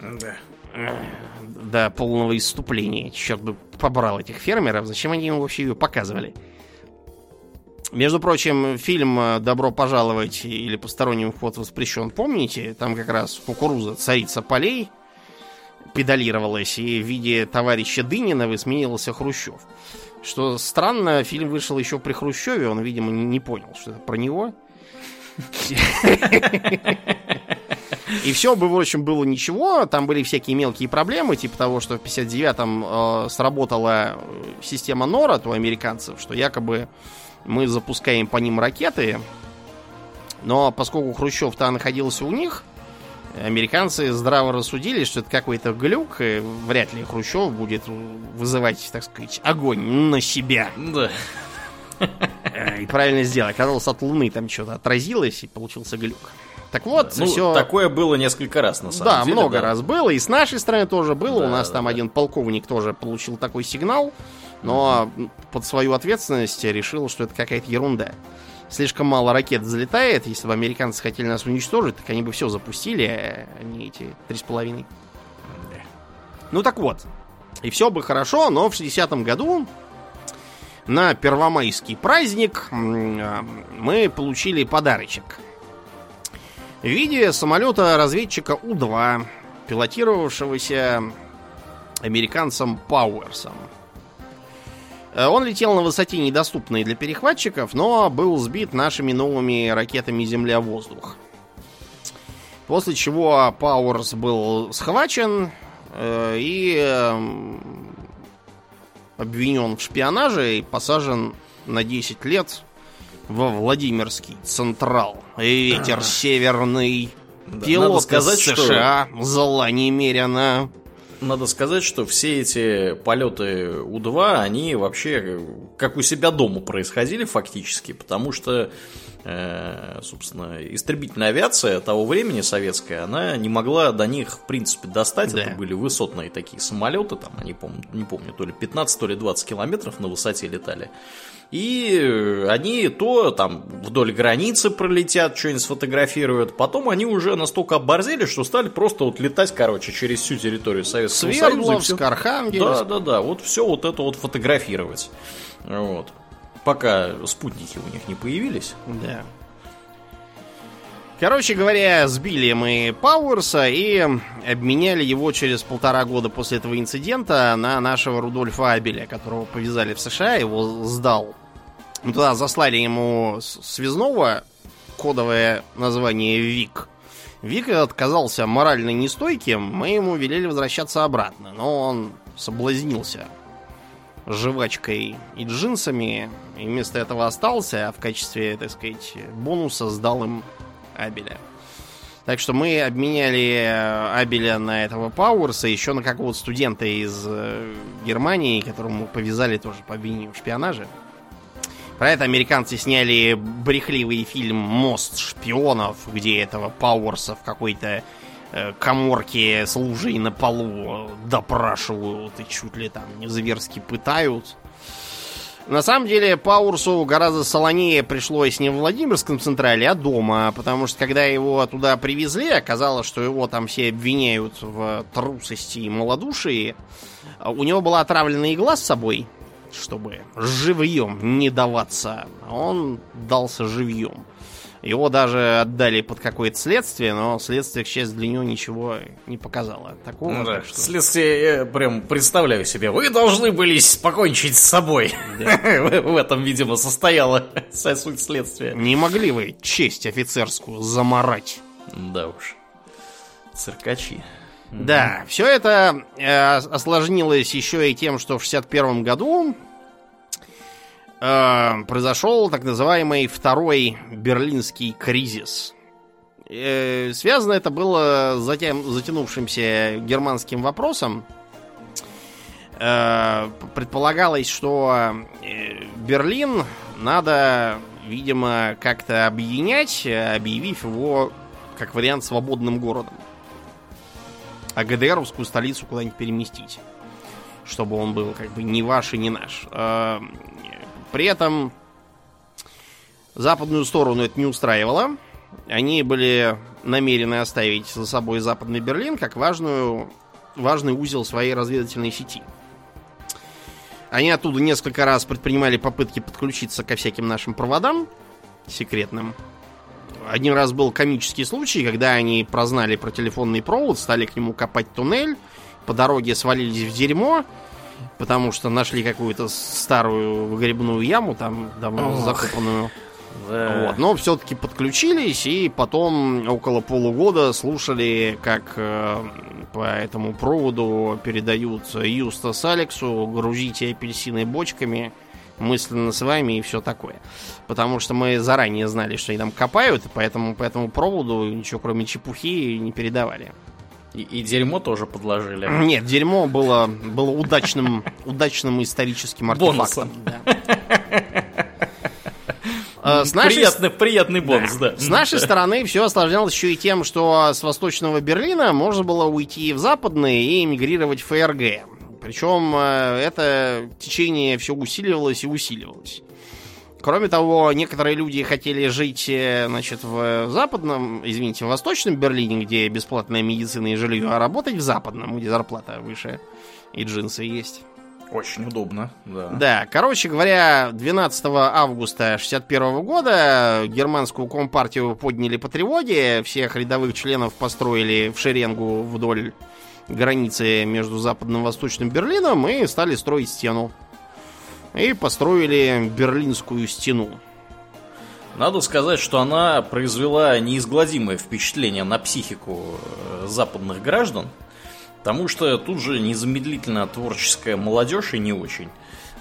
Да. До полного иступления. Черт бы побрал этих фермеров. Зачем они ему вообще ее показывали? Между прочим, фильм э, «Добро пожаловать» или «Посторонним вход воспрещен», помните? Там как раз кукуруза «Царица полей» педалировалась, и в виде товарища Дынина высмеивался Хрущев. Что странно, фильм вышел еще при Хрущеве, он, видимо, не понял, что это про него. [laughs] И все в общем, было ничего. Там были всякие мелкие проблемы, типа того, что в 59-м э, сработала система Нора у американцев, что якобы мы запускаем по ним ракеты, но поскольку Хрущев-то находился у них, американцы здраво рассудили, что это какой-то глюк, и вряд ли Хрущев будет вызывать, так сказать, огонь на себя. Да. И правильно сделал. Оказалось, от Луны там что-то отразилось, и получился глюк. Так вот, ну, все... такое было несколько раз, на самом да, деле. Много да, много раз было. И с нашей стороны тоже было. Да, У нас там да. один полковник тоже получил такой сигнал но под свою ответственность решил, что это какая-то ерунда. Слишком мало ракет залетает. Если бы американцы хотели нас уничтожить, так они бы все запустили, а не эти три с половиной. Ну так вот. И все бы хорошо, но в 60-м году на первомайский праздник мы получили подарочек. В виде самолета-разведчика У-2, пилотировавшегося американцем Пауэрсом. Э, он летел на высоте, недоступной для перехватчиков, но был сбит нашими новыми ракетами Земля-воздух. После чего Пауэрс был схвачен э, и э, обвинен в шпионаже и посажен на 10 лет во Владимирский Централ. Ветер [clears throat] северный. Да, Пилот сказать, из США, что... зла немерено надо сказать, что все эти полеты У-2, они вообще как у себя дома происходили фактически, потому что, э, собственно, истребительная авиация того времени советская, она не могла до них, в принципе, достать. Да. Это были высотные такие самолеты, там, они, помню, не помню, то ли 15, то ли 20 километров на высоте летали. И они то там вдоль границы пролетят, что-нибудь сфотографируют. Потом они уже настолько оборзели, что стали просто вот летать, короче, через всю территорию Советского Свердловск, Союза. Архангельск. Да, да, да. Вот все вот это вот фотографировать. Вот. Пока спутники у них не появились. Да. Короче говоря, сбили мы Пауэрса и обменяли его через полтора года после этого инцидента на нашего Рудольфа Абеля, которого повязали в США, его сдал. Туда заслали ему связного, кодовое название ВИК. Вик отказался морально нестойким, мы ему велели возвращаться обратно, но он соблазнился жвачкой и джинсами, и вместо этого остался, а в качестве, так сказать, бонуса сдал им Абеля. Так что мы обменяли э, Абеля на этого Пауэрса, еще на какого-то студента из э, Германии, которому повязали тоже по обвинению в шпионаже. Про это американцы сняли брехливый фильм «Мост шпионов», где этого Пауэрса в какой-то э, коморке с лужей на полу допрашивают и чуть ли там не зверски пытают. На самом деле Паурсу гораздо солонее пришлось не в Владимирском централе, а дома, потому что когда его туда привезли, оказалось, что его там все обвиняют в трусости и малодушии. У него была отравлена игла с собой, чтобы живьем не даваться. Он дался живьем. Его даже отдали под какое-то следствие, но следствие, к счастью, для него ничего не показало. Такого, Ну да, так что- следствие, я прям представляю себе, вы должны были покончить с собой. [laughs] В этом, видимо, состояла [laughs] вся суть следствия. Не могли вы честь офицерскую заморать. Да уж. Циркачи. Да, все это э, осложнилось еще и тем, что в 61 году э, произошел так называемый второй берлинский кризис. Э, связано это было с затем, затянувшимся германским вопросом. Э, предполагалось, что э, Берлин надо, видимо, как-то объединять, э, объявив его как вариант свободным городом а ГДРовскую столицу куда-нибудь переместить. Чтобы он был как бы не ваш и не наш. При этом западную сторону это не устраивало. Они были намерены оставить за собой Западный Берлин как важную, важный узел своей разведывательной сети. Они оттуда несколько раз предпринимали попытки подключиться ко всяким нашим проводам секретным. Один раз был комический случай, когда они прознали про телефонный провод, стали к нему копать туннель, по дороге свалились в дерьмо, потому что нашли какую-то старую выгребную яму, там давно Ох. закопанную. Да. Вот, но все-таки подключились и потом около полугода слушали, как э, по этому проводу передают Юстас Алексу, грузите апельсины бочками, мысленно с вами и все такое. Потому что мы заранее знали, что они там копают, поэтому по этому проводу ничего кроме чепухи не передавали. И, и дерьмо тоже подложили. [clears throat] Нет, дерьмо было, было удачным, удачным историческим артефактом. Бонусом. да. Э, [laughs] С нашей Приятный, приятный бонус, да. С нашей стороны все осложнялось еще и тем, что с восточного Берлина можно было уйти в западный и эмигрировать в ФРГ. Причем э, это течение все усиливалось и усиливалось. Кроме того, некоторые люди хотели жить, э, значит, в западном, извините, в восточном Берлине, где бесплатная медицина и жилье, а работать в западном, где зарплата выше и джинсы есть. Очень удобно, да. Да, короче говоря, 12 августа 61 года германскую компартию подняли по тревоге, всех рядовых членов построили в шеренгу вдоль границы между западным и восточным Берлином и стали строить стену. И построили Берлинскую стену. Надо сказать, что она произвела неизгладимое впечатление на психику э, западных граждан, потому что тут же незамедлительно творческая молодежь и не очень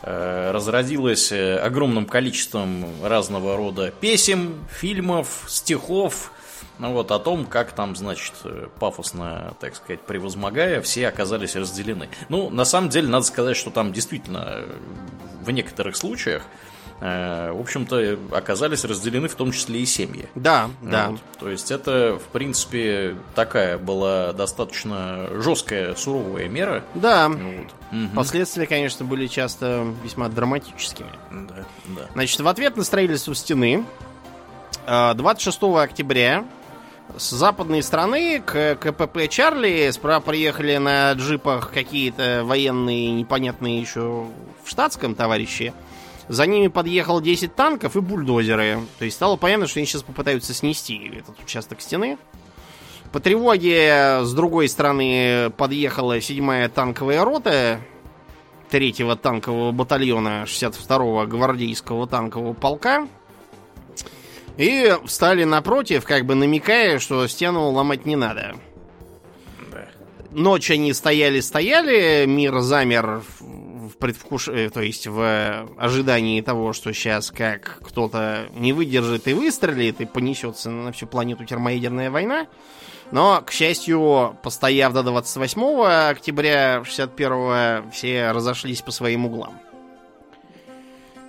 э, разразилась э, огромным количеством разного рода песен, фильмов, стихов, ну вот о том, как там, значит, э, пафосно, так сказать, превозмогая, все оказались разделены. Ну, на самом деле, надо сказать, что там действительно э, в некоторых случаях э, в общем-то, оказались разделены в том числе и семьи. Да, да. Вот. То есть это, в принципе, такая была достаточно жесткая, суровая мера. Да. Вот. Мгм. Последствия, конечно, были часто весьма драматическими. Да, да. Значит, в ответ на строительство стены э, 26 октября с западной стороны к КПП Чарли справа приехали на джипах какие-то военные, непонятные еще в штатском товарищи. За ними подъехал 10 танков и бульдозеры. То есть стало понятно, что они сейчас попытаются снести этот участок стены. По тревоге с другой стороны подъехала 7-я танковая рота 3-го танкового батальона 62-го гвардейского танкового полка. И встали напротив, как бы намекая, что стену ломать не надо. Да. Ночь они стояли-стояли, мир замер в предвкуш... э, то есть в ожидании того, что сейчас как кто-то не выдержит и выстрелит, и понесется на всю планету термоядерная война. Но, к счастью, постояв до 28 октября 61 все разошлись по своим углам.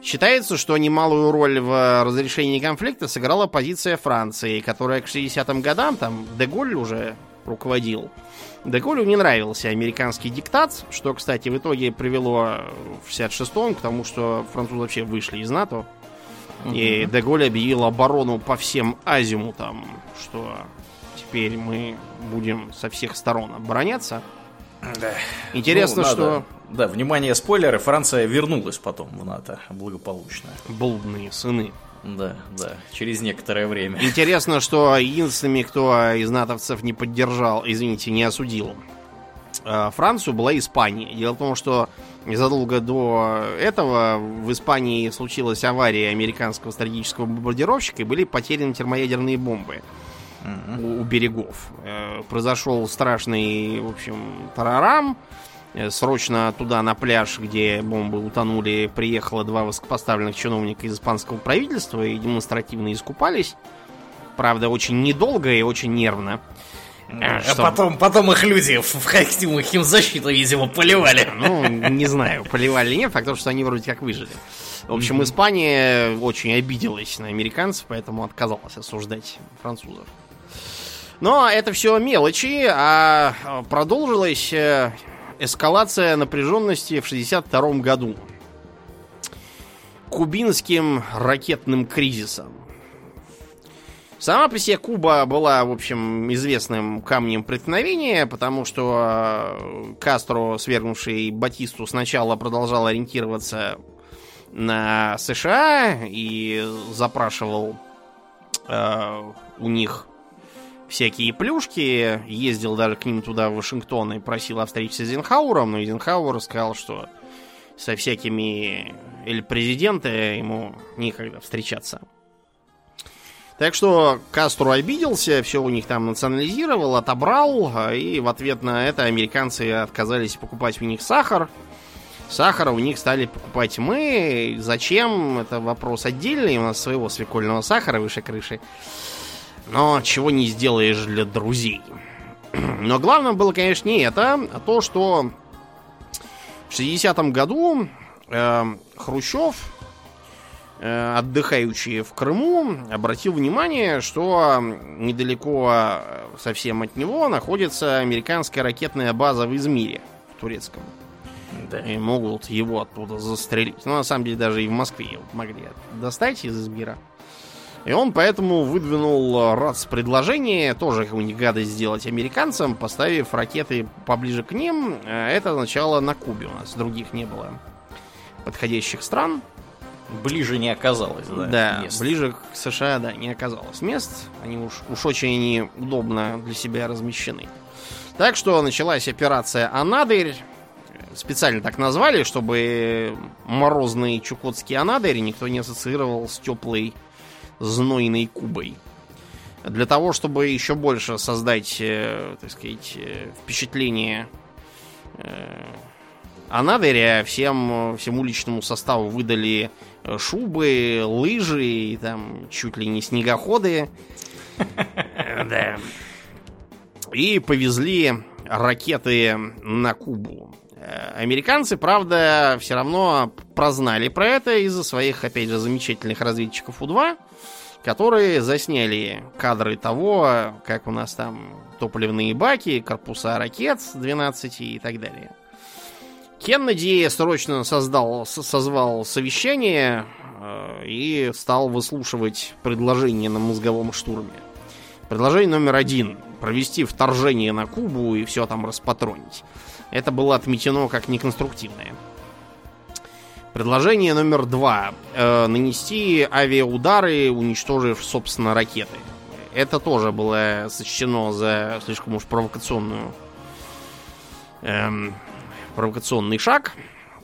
Считается, что немалую роль в разрешении конфликта сыграла позиция Франции, которая к 60-м годам, там Деголь уже руководил, Деголю не нравился американский диктат, что, кстати, в итоге привело в 66-м к тому, что французы вообще вышли из НАТО. И Деголь объявил оборону по всем азимутам, что теперь мы будем со всех сторон обороняться. Да. [clears throat] Интересно, Ну, надо- что Да, внимание, спойлеры, Франция вернулась потом в НАТО благополучно. блудные сыны. Да, да, через некоторое время. [laughs] Интересно, что единственными, кто из натовцев не поддержал, извините, не осудил э, Францию, была Испания. Дело в том, что незадолго до этого в Испании случилась авария американского стратегического бомбардировщика и были потеряны термоядерные бомбы у, у берегов. Э, произошел страшный, в общем, тарарам. Э, Срочно туда, на пляж, где бомбы утонули, приехало два высокопоставленных чиновника из испанского правительства и демонстративно искупались. Правда, очень недолго и очень нервно. Э, А что- потом, потом их люди в, костюмах химзащиты, видимо, поливали. Ну, не знаю, поливали или нет, факт то, что они вроде как выжили. В общем, Испания очень обиделась на американцев, поэтому отказалась осуждать французов. Но это все мелочи, а а, продолжилась э, эскалация напряженности в 62 году. Кубинским ракетным кризисом. Сама по себе Куба была, в общем, известным камнем преткновения, потому что э, Кастро, свергнувший Батисту, сначала продолжал ориентироваться на США и запрашивал э, у них всякие плюшки, ездил даже к ним туда, в Вашингтон, и просил о встрече с Эйзенхауэром, но Эйзенхауэр сказал, что со всякими или президента ему некогда встречаться. Так что Кастро обиделся, все у них там национализировал, отобрал, и в ответ на это американцы отказались покупать у них сахар. Сахар у них стали покупать мы. Зачем? Это вопрос отдельный. У нас своего свекольного сахара выше крыши. Но чего не сделаешь для друзей. [clears throat] Но главным было, конечно, не это, а то, что в 60-м году э, Хрущев, э, отдыхающий в Крыму, обратил внимание, что недалеко э, совсем от него находится американская ракетная база в Измире, в турецком. Да. И могут его оттуда застрелить. Ну, на самом деле, даже и в Москве его могли достать из Измира. И он поэтому выдвинул РАЦ предложение тоже какую-нибудь гадость сделать американцам, поставив ракеты поближе к ним. Э, Это означало на Кубе у нас. Других не было подходящих стран. Ближе не оказалось, да? Да, мест. ближе к США, да, не оказалось мест. Они уж, уж очень они удобно для себя размещены. Так что началась операция «Анадырь». Специально так назвали, чтобы морозный чукотский Анадырь никто не ассоциировал с теплой знойной Кубой. Для того, чтобы еще больше создать, э, так сказать, э, впечатление э, Анадыря, всем, всему личному составу выдали э, шубы, лыжи, и там чуть ли не снегоходы. Да. И повезли ракеты на Кубу. Американцы, правда, все равно прознали про это из-за своих, опять же, замечательных разведчиков У-2, которые засняли кадры того, как у нас там топливные баки, корпуса ракет 12 и так далее. Кеннеди срочно создал, созвал совещание э, и стал выслушивать предложение на мозговом штурме. Предложение номер один. Провести вторжение на Кубу и все там распатронить. Это было отметено как неконструктивное. Предложение номер два. Э, нанести авиаудары, уничтожив, собственно, ракеты. Это тоже было сочтено за слишком уж провокационную эм, провокационный шаг,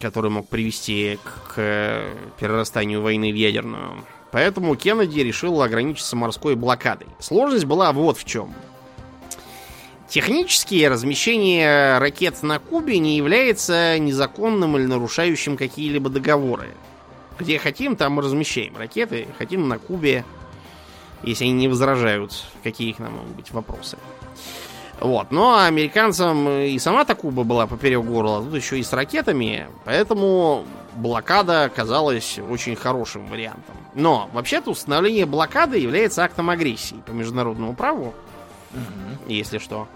который мог привести к, к перерастанию войны в ядерную. Поэтому Кеннеди решил ограничиться морской блокадой. Сложность была вот в чем. Технически размещение ракет на Кубе не является незаконным или нарушающим какие-либо договоры. Где хотим, там мы размещаем ракеты. Хотим на Кубе, если они не возражают, какие их нам могут быть вопросы. Вот. Но американцам и сама-то Куба была поперек горла, тут еще и с ракетами, поэтому блокада казалась очень хорошим вариантом. Но вообще-то установление блокады является актом агрессии по международному праву, угу. если что.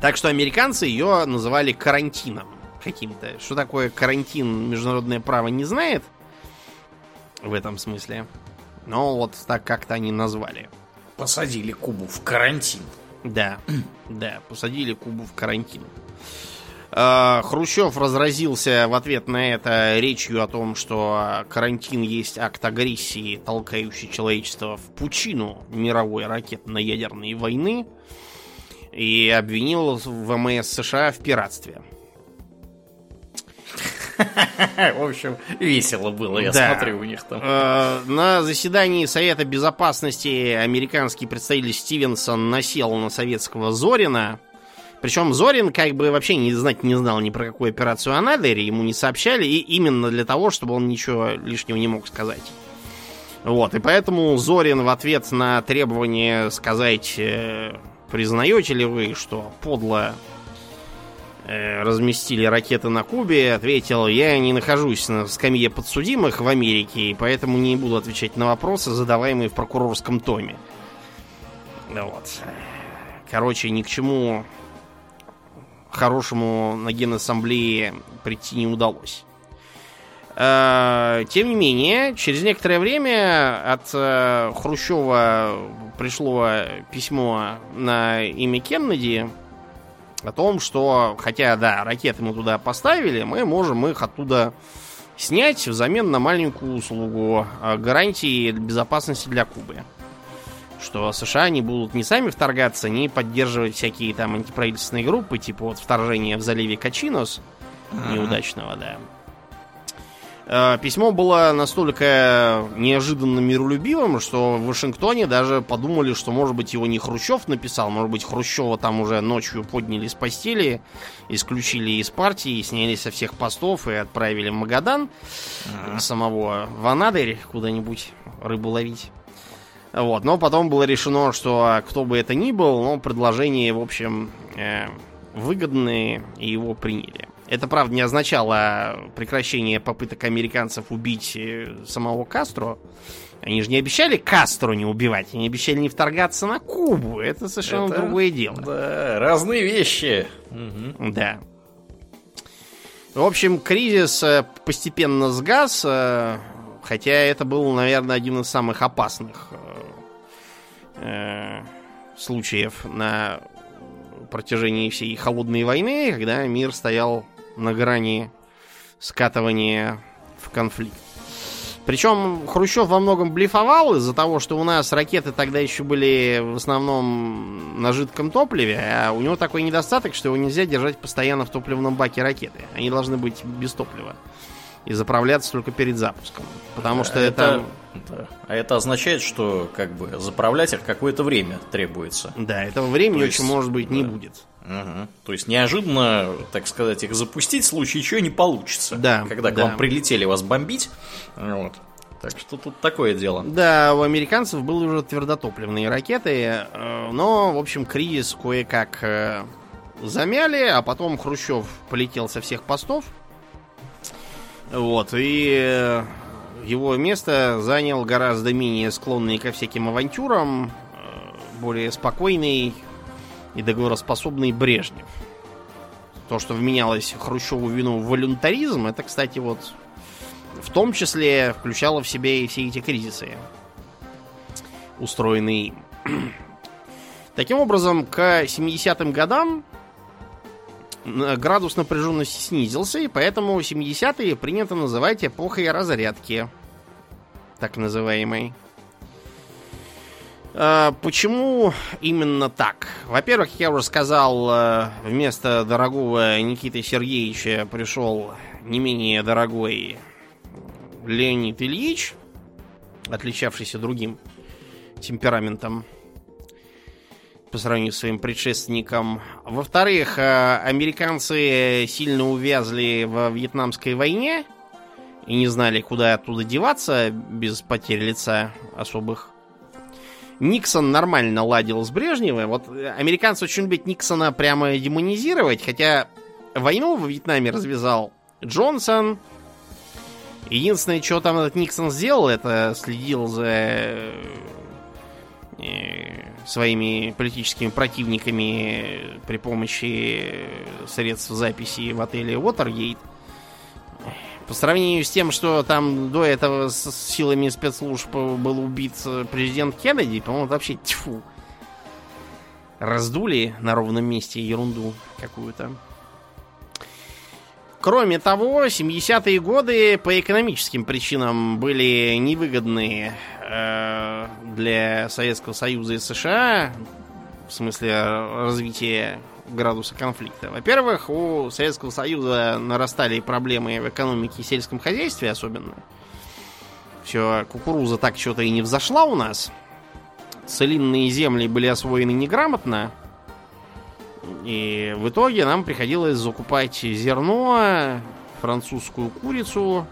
Так что американцы ее называли карантином каким-то. Что такое карантин, международное право не знает в этом смысле. Но вот так как-то они назвали. Посадили Кубу в карантин. Да, [clears throat] да, посадили Кубу в карантин. А, Хрущев разразился в ответ на это речью о том, что карантин есть акт агрессии, толкающий человечество в пучину мировой ракетно-ядерной войны и обвинил ВМС США в пиратстве. [laughs] В общем, весело было, я да. смотрю у них там. Э, на заседании Совета Безопасности американский представитель Стивенсон насел на советского Зорина. Причем Зорин как бы вообще не знать не знал ни про какую операцию Анадырь, ему не сообщали, и именно для того, чтобы он ничего лишнего не мог сказать. Вот, и поэтому Зорин в ответ на требование сказать э, Признаете ли вы, что подло э, разместили ракеты на Кубе? Ответил, я не нахожусь на скамье подсудимых в Америке, и поэтому не буду отвечать на вопросы, задаваемые в прокурорском томе. Вот. Короче, ни к чему хорошему на Генассамблее прийти не удалось. Э, тем не менее, через некоторое время от э, Хрущева пришло письмо на имя Кеннеди о том, что, хотя, да, ракеты мы туда поставили, мы можем их оттуда снять взамен на маленькую услугу э, гарантии безопасности для Кубы. Что США не будут ни сами вторгаться, ни поддерживать всякие там антиправительственные группы, типа вот вторжения в заливе Качинос, неудачного, да. Э, письмо было настолько неожиданно миролюбивым, что в Вашингтоне даже подумали, что, может быть, его не Хрущев написал, может быть, Хрущева там уже ночью подняли с постели, исключили из партии, сняли со всех постов и отправили в Магадан а самого в Анадырь куда-нибудь рыбу ловить. Вот, но потом было решено, что кто бы это ни был, но предложение, в общем, э, выгодные, и его приняли. Это, правда, не означало прекращение попыток американцев убить э, самого Кастро. Они же не обещали Кастро не убивать, они обещали не вторгаться на Кубу. Это совершенно Это, другое дело. Да, разные вещи. Угу. Да. В общем, кризис э, постепенно сгас, э, хотя это был, наверное, один из самых опасных случаев на протяжении всей холодной войны, когда мир стоял на грани скатывания в конфликт. Причем Хрущев во многом блефовал из-за того, что у нас ракеты тогда еще были в основном на жидком топливе, а у него такой недостаток, что его нельзя держать постоянно в топливном баке ракеты. Они должны быть без топлива и заправляться только перед запуском. Потому что это... это... Да. А это означает, что как бы заправлять их какое-то время требуется. Да, этого времени есть... очень может быть да. не будет. Угу. То есть неожиданно, так сказать, их запустить в случае чего не получится. Да. Когда к да. вам прилетели вас бомбить. Вот. Так что тут такое дело. Да, у американцев были уже твердотопливные ракеты, э, но, в общем, кризис кое-как э, замяли, а потом Хрущев полетел со всех постов. Вот, и э, его место занял гораздо менее склонный ко всяким авантюрам, э, более спокойный и договороспособный Брежнев. То, что вменялось Хрущеву вину в волюнтаризм, это, кстати, вот в том числе включало в себе и все эти кризисы, устроенные им. [clears throat] Таким образом, к 70-м годам градус напряженности снизился, и поэтому 70-е принято называть эпохой разрядки. Так называемой. А, почему именно так? Во-первых, я уже сказал, э, вместо дорогого Никиты Сергеевича пришел не менее дорогой Леонид Ильич, отличавшийся другим темпераментом по сравнению с своим предшественником. Во-вторых, э, американцы сильно увязли во Вьетнамской войне и не знали, куда оттуда деваться без потери лица особых. Никсон нормально ладил с Брежневым. Вот американцы очень любят Никсона прямо демонизировать, хотя войну в Вьетнаме развязал Джонсон. Единственное, что там этот Никсон сделал, это следил за Э, своими политическими противниками при помощи средств записи в отеле Watergate. По сравнению с тем, что там до этого с силами спецслужб был убит президент Кеннеди, по-моему, вообще тьфу. Раздули на ровном месте ерунду какую-то. Кроме того, 70-е годы по экономическим причинам были невыгодны э, для Советского Союза и США в смысле развития градуса конфликта. Во-первых, у Советского Союза нарастали проблемы в экономике и сельском хозяйстве особенно. Все, кукуруза так что-то и не взошла у нас. Целинные земли были освоены неграмотно. И в итоге нам приходилось закупать зерно, французскую курицу.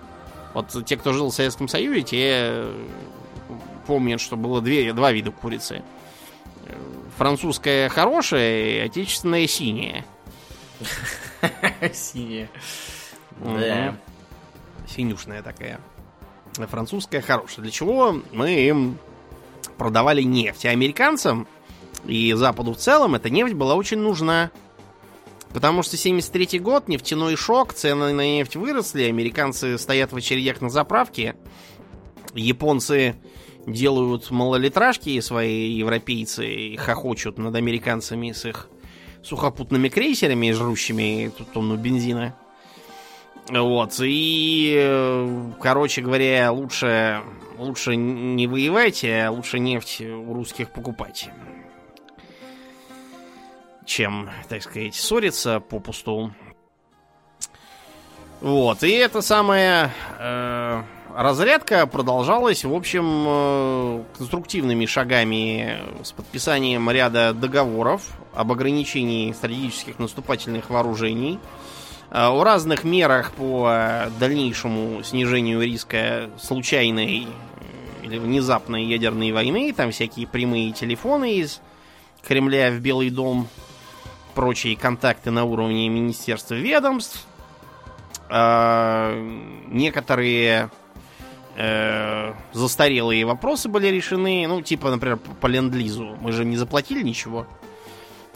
Вот те, кто жил в Советском Союзе, те помнят, что было две, два вида курицы. Французская хорошая и отечественная синяя. [laughs] Синяя. Да. Синюшная такая. Французская хорошая. Для чего мы им продавали нефть? А американцам и Западу в целом эта нефть была очень нужна. Потому что 73 год, нефтяной шок, цены на нефть выросли, американцы стоят в очередях на заправке, японцы делают малолитражки свои европейцы и хохочут над американцами с их сухопутными крейсерами, жрущими тонну бензина. Вот, и, короче говоря, лучше, лучше не воевайте, а лучше нефть у русских покупать чем, так сказать, ссориться попусту. Вот, и эта самая э, разрядка продолжалась, в общем, э, конструктивными шагами с подписанием ряда договоров об ограничении стратегических наступательных вооружений, э, о разных мерах по дальнейшему снижению риска случайной или внезапной ядерной войны, там всякие прямые телефоны из Кремля в Белый дом, прочие контакты на уровне министерств ведомств. Э, некоторые э, застарелые вопросы были решены. Ну, типа, например, по ленд-лизу. Мы же не заплатили ничего.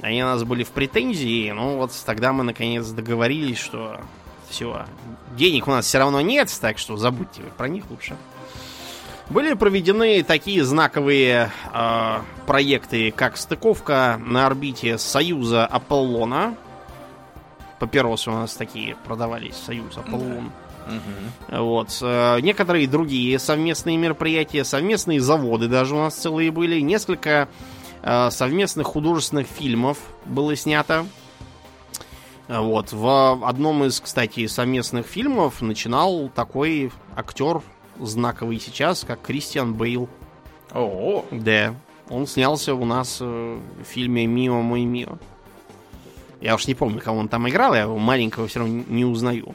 Они у нас были в претензии. Ну, вот тогда мы наконец договорились, что все, денег у нас все равно нет, так что забудьте про них лучше. Были проведены такие знаковые э, проекты, как стыковка на орбите Союза Аполлона. Папиросы у нас такие продавались, Союз Аполлон. Угу. Вот. Э, некоторые другие совместные мероприятия, совместные заводы даже у нас целые были. Несколько э, совместных художественных фильмов было снято. Вот. В одном из, кстати, совместных фильмов начинал такой актер знаковый сейчас, как Кристиан Бейл. О, Да. Он снялся у нас э, в фильме «Мио, мой Мио». Я уж не помню, кого он там играл, я его маленького все равно не узнаю.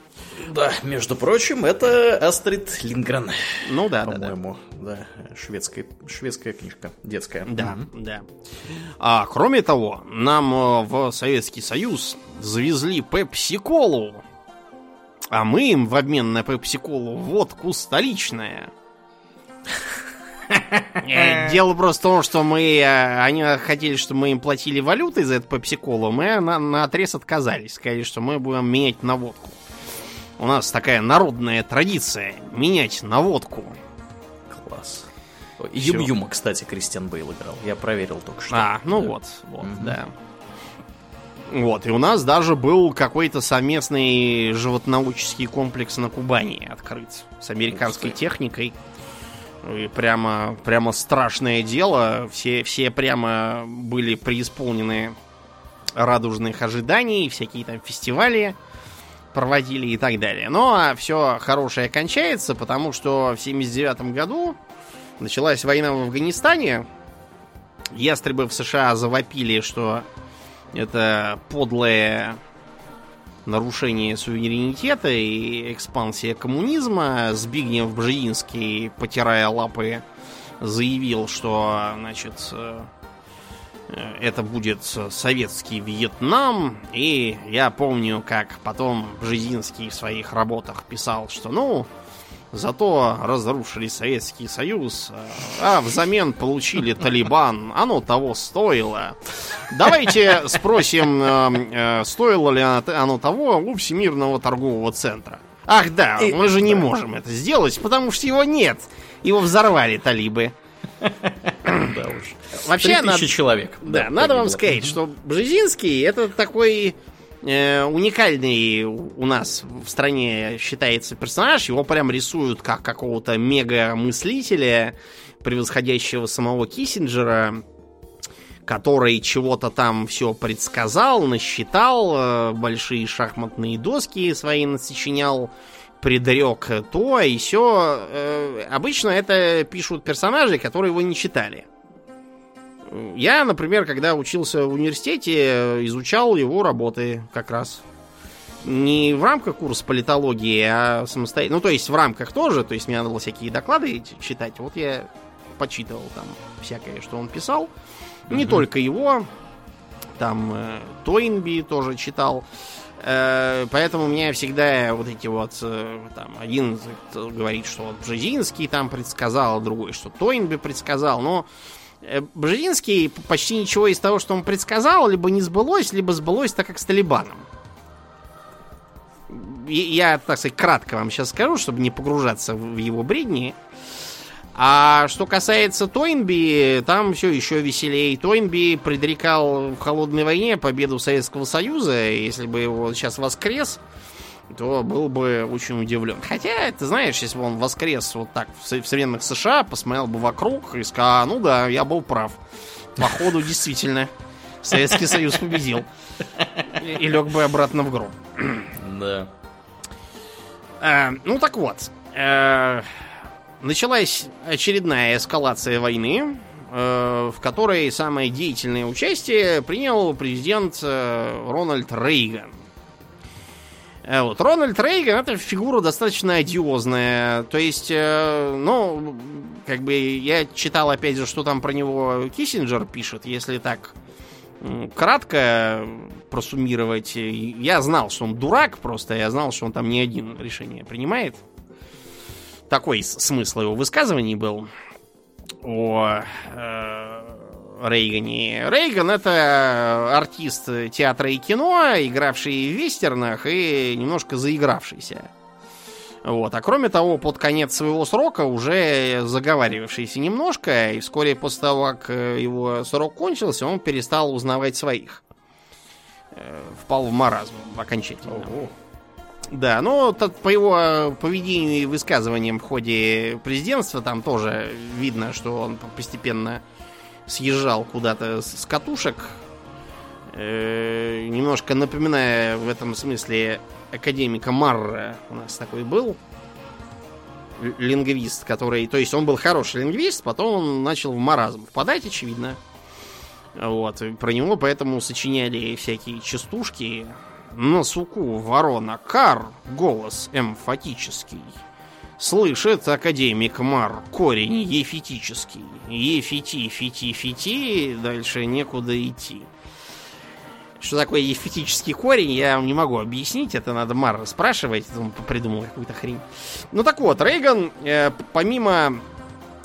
Да, между прочим, это Астрид Лингрен. Ну да, по-моему, да, да. Шведская, шведская книжка, детская. Да, mm-hmm. да. А кроме того, нам э, в Советский Союз завезли пепси-колу. А мы им в обмен на пепси-колу водку столичная. Э, дело просто в том, что мы... Э, они хотели, чтобы мы им платили валютой за эту пепси-колу. Мы на, на отрез отказались. Сказали, что мы будем менять на водку. У нас такая народная традиция. Менять на водку. Класс. Юм-Юма, кстати, Кристиан Бейл играл. Я проверил только что. А, ну да. вот, вот, mm-hmm. да. Вот, и у нас даже был какой-то совместный животноводческий комплекс на Кубани открыт с американской техникой. И прямо, прямо страшное дело. Все, все прямо были преисполнены радужных ожиданий, всякие там фестивали проводили и так далее. Но ну, а все хорошее кончается, потому что в 79 году началась война в Афганистане. Ястребы в США завопили, что это подлое нарушение суверенитета и экспансия коммунизма. Збигнев Бжезинский, потирая лапы, заявил, что, значит, э, это будет советский Вьетнам. И я помню, как потом Бжезинский в своих работах писал, что, ну, Зато разрушили Советский Союз, а взамен получили Талибан. Оно того стоило. Давайте спросим, э, э, стоило ли оно того у Всемирного торгового центра. Ах да, мы же не можем это сделать, потому что его нет. Его взорвали талибы. Да уж. Вообще, надо, человек. Да, надо вам сказать, что Бжезинский это такой э, уникальный у нас в стране считается персонаж. Его прям рисуют как какого-то мега-мыслителя, превосходящего самого Киссинджера, который чего-то там все предсказал, насчитал, э, большие шахматные доски свои насочинял, предрек то и все. Э, обычно это пишут персонажи, которые его не читали. Я, например, когда учился в университете, изучал его работы как раз. Не в рамках курса политологии, а самостоятельно. Ну, то есть в рамках тоже. То есть мне надо было всякие доклады читать. Вот я почитывал там всякое, что он писал. Не mm только его. Там э, Тойнби тоже читал. Э, поэтому у меня всегда вот эти вот э, там один говорит, что вот Бжезинский там предсказал, другой, что Тойнби предсказал, но Э, Бжезинский почти ничего из того, что он предсказал, либо не сбылось, либо сбылось так, как с Талибаном. Я, так сказать, кратко вам сейчас скажу, чтобы не погружаться в его бредни. А что касается Тойнби, там все еще веселее. Тойнби предрекал в холодной войне победу Советского Союза. Если бы его сейчас воскрес, то был бы очень удивлен. Хотя, ты знаешь, если бы он воскрес вот так в современных США, посмотрел бы вокруг и сказал, а, ну да, я был прав. Походу, действительно, Советский Союз победил. И, и лег бы обратно в гроб. Да. А, ну так вот. А, началась очередная эскалация войны, а, в которой самое деятельное участие принял президент Рональд Рейган. Э, вот. Рональд Рейган это фигура достаточно одиозная. То есть, э, ну, как бы я читал, опять же, что там про него Киссинджер пишет. Если так кратко просуммировать, я знал, что он дурак просто, я знал, что он там не один решение принимает. Такой смысл его высказываний был о э, Рейгане. Рейган это артист театра и кино, игравший в вестернах и немножко заигравшийся. Вот. А кроме того, под конец своего срока уже заговаривавшийся немножко, и вскоре после того, как его срок кончился, он перестал узнавать своих. Э, впал в маразм окончательно. Ого. Да, но по его поведению и высказываниям в ходе президентства там тоже видно, что он постепенно съезжал куда-то с катушек, э, немножко напоминая в этом смысле академика Марра у нас такой был лингвист, который, то есть он был хороший лингвист, потом он начал в маразм впадать, очевидно. Вот, про него поэтому сочиняли всякие частушки. На суку ворона кар, голос эмфатический. Слышит академик Марр, корень яфетический. Яфети, фети, фети, дальше некуда идти. Что такое ефетический корень, я вам не могу объяснить. Это надо Мар спрашивать, он придумал какую-то хрень. Ну так вот, Рейган, э, помимо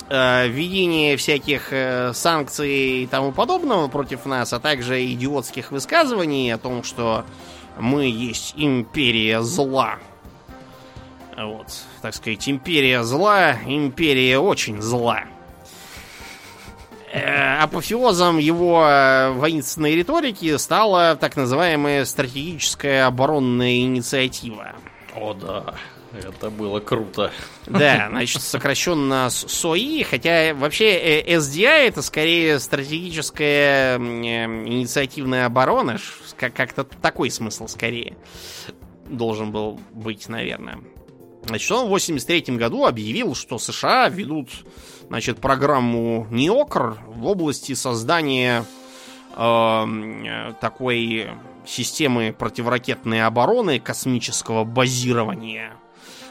э, введения всяких э, санкций и тому подобного против нас, а также идиотских высказываний о том, что мы есть империя зла. Вот, так сказать, империя зла, империя очень зла. Э, апофеозом его э, воинственной риторики стала так называемая стратегическая оборонная инициатива. О, да. Это было круто. Да, значит, сокращенно СОИ, хотя вообще э, SDI это скорее стратегическая инициативная оборона, как-то такой смысл скорее должен был быть, наверное. Значит, он в 83 году объявил, что США ведут значит, программу НИОКР в области создания э, такой системы противоракетной обороны космического базирования.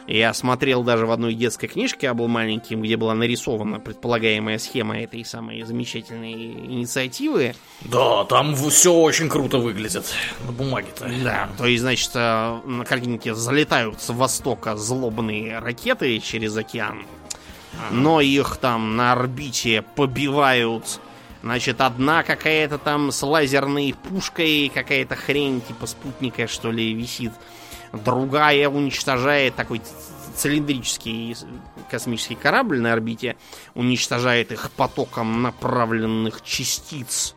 Я смотрел даже в одной детской книжке, я был маленьким, где была нарисована предполагаемая схема этой самой замечательной инициативы. Да, там все очень круто выглядит на бумаге-то. Да, то есть, значит, э, на картинке залетают с востока злобные ракеты через океан, но их там на орбите побивают Значит, одна какая-то там с лазерной пушкой, какая-то хрень типа спутника, что ли, висит. Другая уничтожает такой цилиндрический космический корабль на орбите, уничтожает их потоком направленных частиц.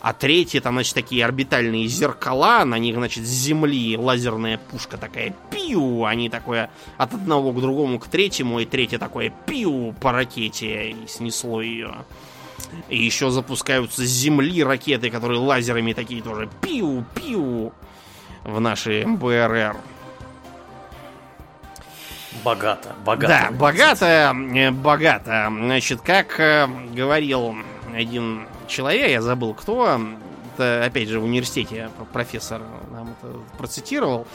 А третья, там, значит, такие орбитальные зеркала, на них, значит, с Земли лазерная пушка такая пиу, они такое от одного к другому к третьему, и третье такое пиу по ракете, и снесло ее. И еще запускаются с Земли ракеты, которые лазерами такие тоже пиу-пиу в наши БРР. Богато, богато. Да, богато, э, богато. Значит, как э, говорил один человек, я забыл кто, это, опять же, в университете профессор нам это процитировал,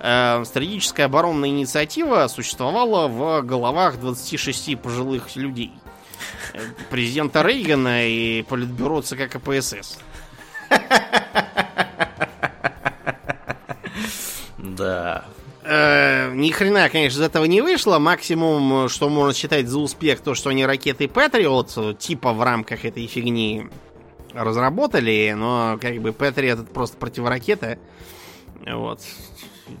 э, стратегическая оборонная инициатива существовала в головах 26 пожилых людей президента Рейгана и политбюро ЦК КПСС. Да. Э, ни хрена, конечно, из этого не вышло. Максимум, что можно считать за успех, то, что они ракеты Патриот, типа в рамках этой фигни разработали, но как бы Патриот это просто противоракета. Вот.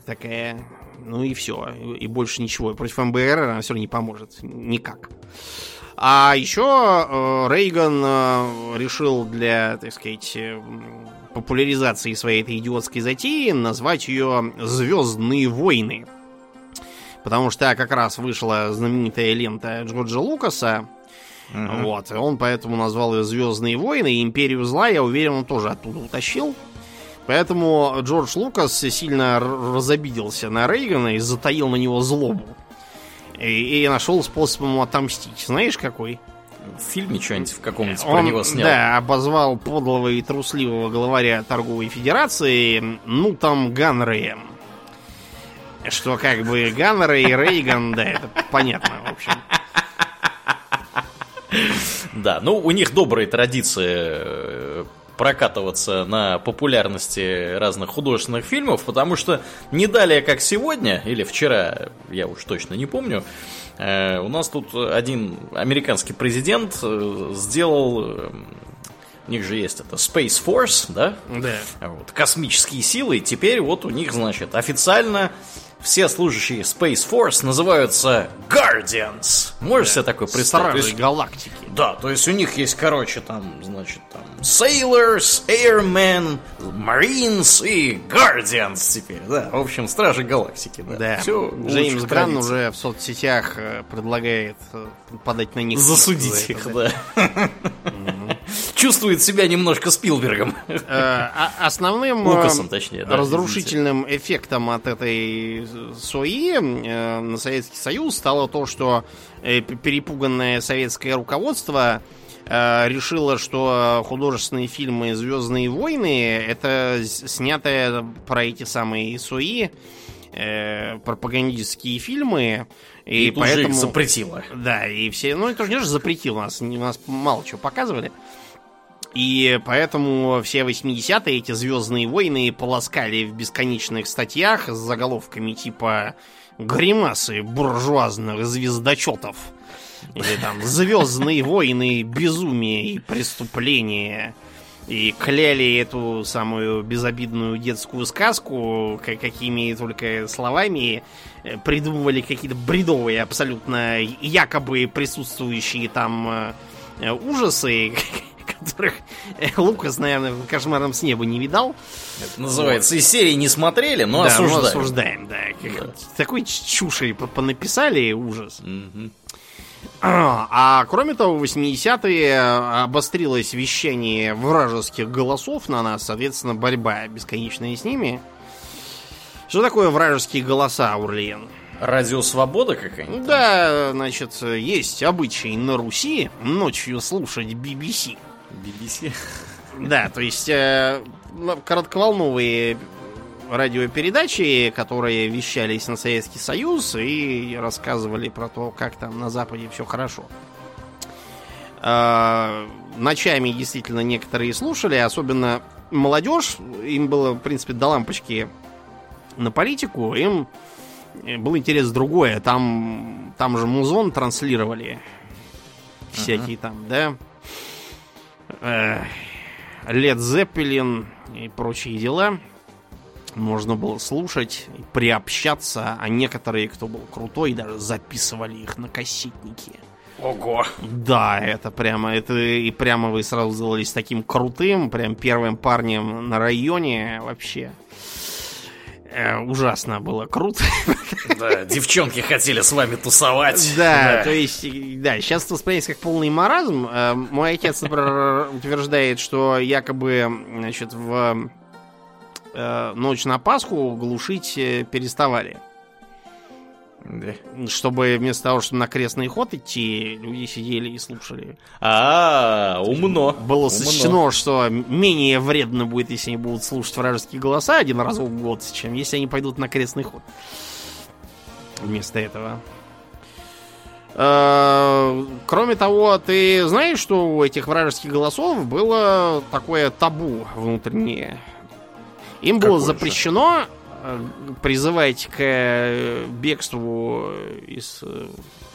Такая. Ну и все. И больше ничего. Против МБР она все равно не поможет. Никак. А еще э, Рейган э, решил для, так сказать, э, популяризации своей этой идиотской затеи назвать ее «Звездные войны». Потому что как раз вышла знаменитая лента Джорджа Лукаса. Uh-huh. Вот, и он поэтому назвал ее Звездные войны. И Империю зла, я уверен, он тоже оттуда утащил. Поэтому Джордж Лукас сильно разобиделся на Рейгана и затаил на него злобу. И, и нашел способ ему отомстить. Знаешь, какой? В фильме что-нибудь в каком-нибудь про него снял. Да, обозвал подлого и трусливого главаря торговой федерации, ну там Ганреем. Что как бы Ганрей и Рейган, да, это понятно, в общем. Да, ну у них добрые традиции э, прокатываться на популярности разных художественных фильмов, потому что не далее, как сегодня, или вчера, я уж точно не помню, у нас тут один американский президент э, сделал э, у них же есть это Space Force, да? Да. Вот, космические силы. И теперь вот у них, значит, официально все служащие Space Force называются Guardians. Можешь да. себе такое представить? Стражи галактики. Да, то есть у них есть, короче, там, значит, там Sailors, Airmen, Marines и Guardians теперь, да. В общем, Стражи Галактики, да. Да. Все Джеймс Гран уже в соцсетях э, предлагает э, подать на них. Засудить их, это, да. Чувствует себя немножко Спилбергом. Э, а основным Лукасом, точнее, разрушительным эффектом от этой СОИ на Советский Союз стало то, что перепуганное советское руководство э, решила, что художественные фильмы Звездные войны это снятые про эти самые СОИ э, пропагандистские фильмы. И, и поэтому... их запретила. Да, и все. Ну, это же не же запретил нас. Нас мало чего показывали. И поэтому все 80-е эти Звездные войны полоскали в бесконечных статьях с заголовками типа «Гримасы буржуазных звездочетов» или там «Звездные войны, безумие и преступление». И кляли эту самую безобидную детскую сказку, какими только словами э, придумывали какие-то бредовые абсолютно якобы присутствующие там э, ужасы, [laughs] которых э, Лукас, наверное, в кошмарном с неба не видал. Это называется, вот. из серии не смотрели, но да, осуждаем. Но осуждаем, да. да. Такой чуши понаписали, ужас. Угу. А, а кроме того, в 80-е обострилось вещание вражеских голосов на нас, соответственно, борьба бесконечная с ними. Что такое вражеские голоса, Урлиен? Радио Свобода какая-нибудь? Да, значит, есть обычай на Руси ночью слушать BBC. BBC. [laughs] Да, то есть э, коротковолновые радиопередачи, которые вещались на Советский Союз и рассказывали про то, как там на Западе все хорошо. Э, ночами действительно некоторые слушали, особенно молодежь, им было, в принципе, до лампочки на политику, им был интерес другое. Там, там же музон транслировали всякие uh-huh. там, да? Лед Зеппелин и прочие дела. Можно было слушать, приобщаться, а некоторые, кто был крутой, даже записывали их на кассетники. Ого! Да, это прямо, это и прямо вы сразу сделались таким крутым, прям первым парнем на районе вообще. Э, ужасно было круто. Да, девчонки хотели с вами тусовать. Да, да. то есть, да, сейчас это воспринимается как полный маразм. Э, мой отец, например, утверждает, что якобы, значит, в э, ночь на Пасху глушить переставали. Да. Чтобы вместо того, чтобы на крестный ход идти, люди сидели и слушали. А, -а, -а умно. Было сочтено, что менее вредно будет, если они будут слушать вражеские голоса один раз в год, чем если они пойдут на крестный ход. Вместо этого. А, кроме того, ты знаешь, что у этих вражеских голосов было такое табу внутреннее? Им Какое было запрещено же? Э, призывать к э, бегству из э,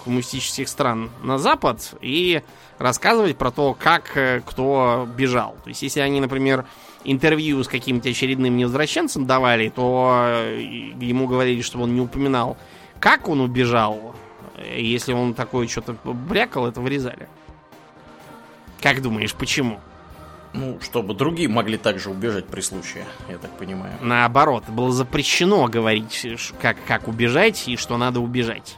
коммунистических стран на Запад и рассказывать про то, как кто бежал. То есть, если они, например, интервью с каким-то очередным невозвращенцем давали, то ему говорили, чтобы он не упоминал, как он убежал. Если он такое что-то брякал, это вырезали. Как думаешь, почему? Ну, чтобы другие могли также убежать при случае, я так понимаю. Наоборот, было запрещено говорить, как, как убежать и что надо убежать.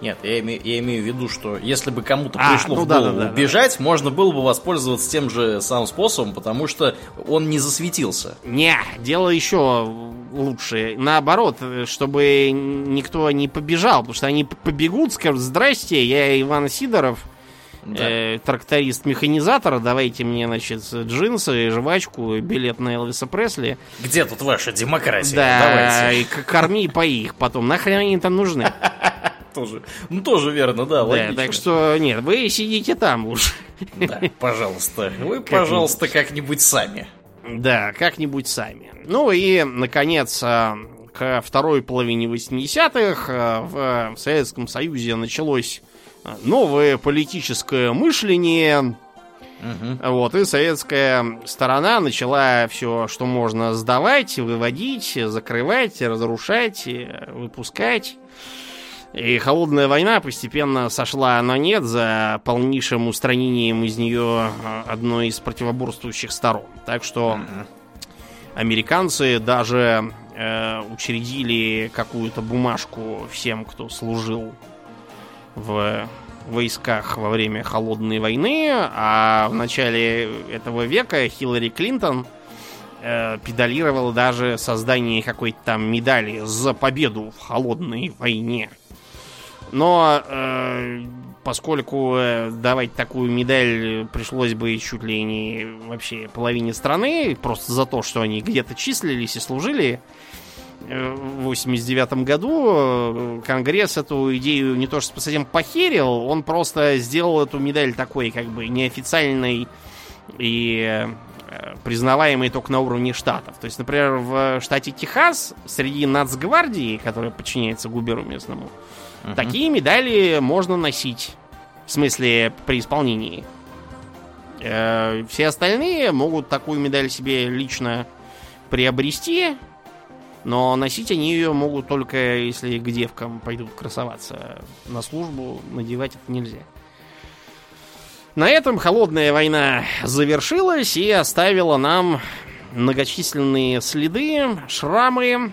Нет, я, име, я имею в виду, что если бы кому-то а, пришло ну в голову да, да, бежать, да. можно было бы воспользоваться тем же самым способом, потому что он не засветился. Не, дело еще лучше. Наоборот, чтобы никто не побежал, потому что они побегут, скажут, здрасте, я Иван Сидоров, да. э, тракторист-механизатор, давайте мне, значит, джинсы, жвачку, билет на Элвиса Пресли. Где тут ваша демократия? Да, давайте. и корми и пои их потом. Нахрен они там нужны? [laughs] Тоже, ну тоже верно, да, логично. так что, нет, вы сидите там уж. Да, пожалуйста. Вы, пожалуйста, как-нибудь сами. Да, как-нибудь сами. Ну и, наконец, а, к второй половине 80-х а, в Советском Союзе началось новое политическое мышление. Угу. Вот, и советская сторона начала все, что можно сдавать, выводить, закрывать, разрушать, выпускать. И холодная война постепенно сошла на нет за полнейшим устранением из нее а, одной из противоборствующих сторон. Так что американцы даже э, учредили какую-то бумажку всем, кто служил в войсках во время Холодной войны, а в начале этого века Хиллари Клинтон э, педалировала даже создание какой-то там медали за победу в Холодной войне. Но э, поскольку э, давать такую медаль пришлось бы чуть ли не вообще половине страны, просто за то, что они где-то числились и служили, в 89 году э, Конгресс эту идею не то что совсем похерил, он просто сделал эту медаль такой как бы неофициальной и признаваемой только на уровне штатов. То есть, например, в штате Техас среди нацгвардии, которая подчиняется губеру местному, Угу. Такие медали можно носить. В смысле, при исполнении. Э, все остальные могут такую медаль себе лично приобрести, но носить они ее могут только если к девкам пойдут красоваться. На службу надевать это нельзя. На этом холодная война завершилась и оставила нам многочисленные следы, шрамы,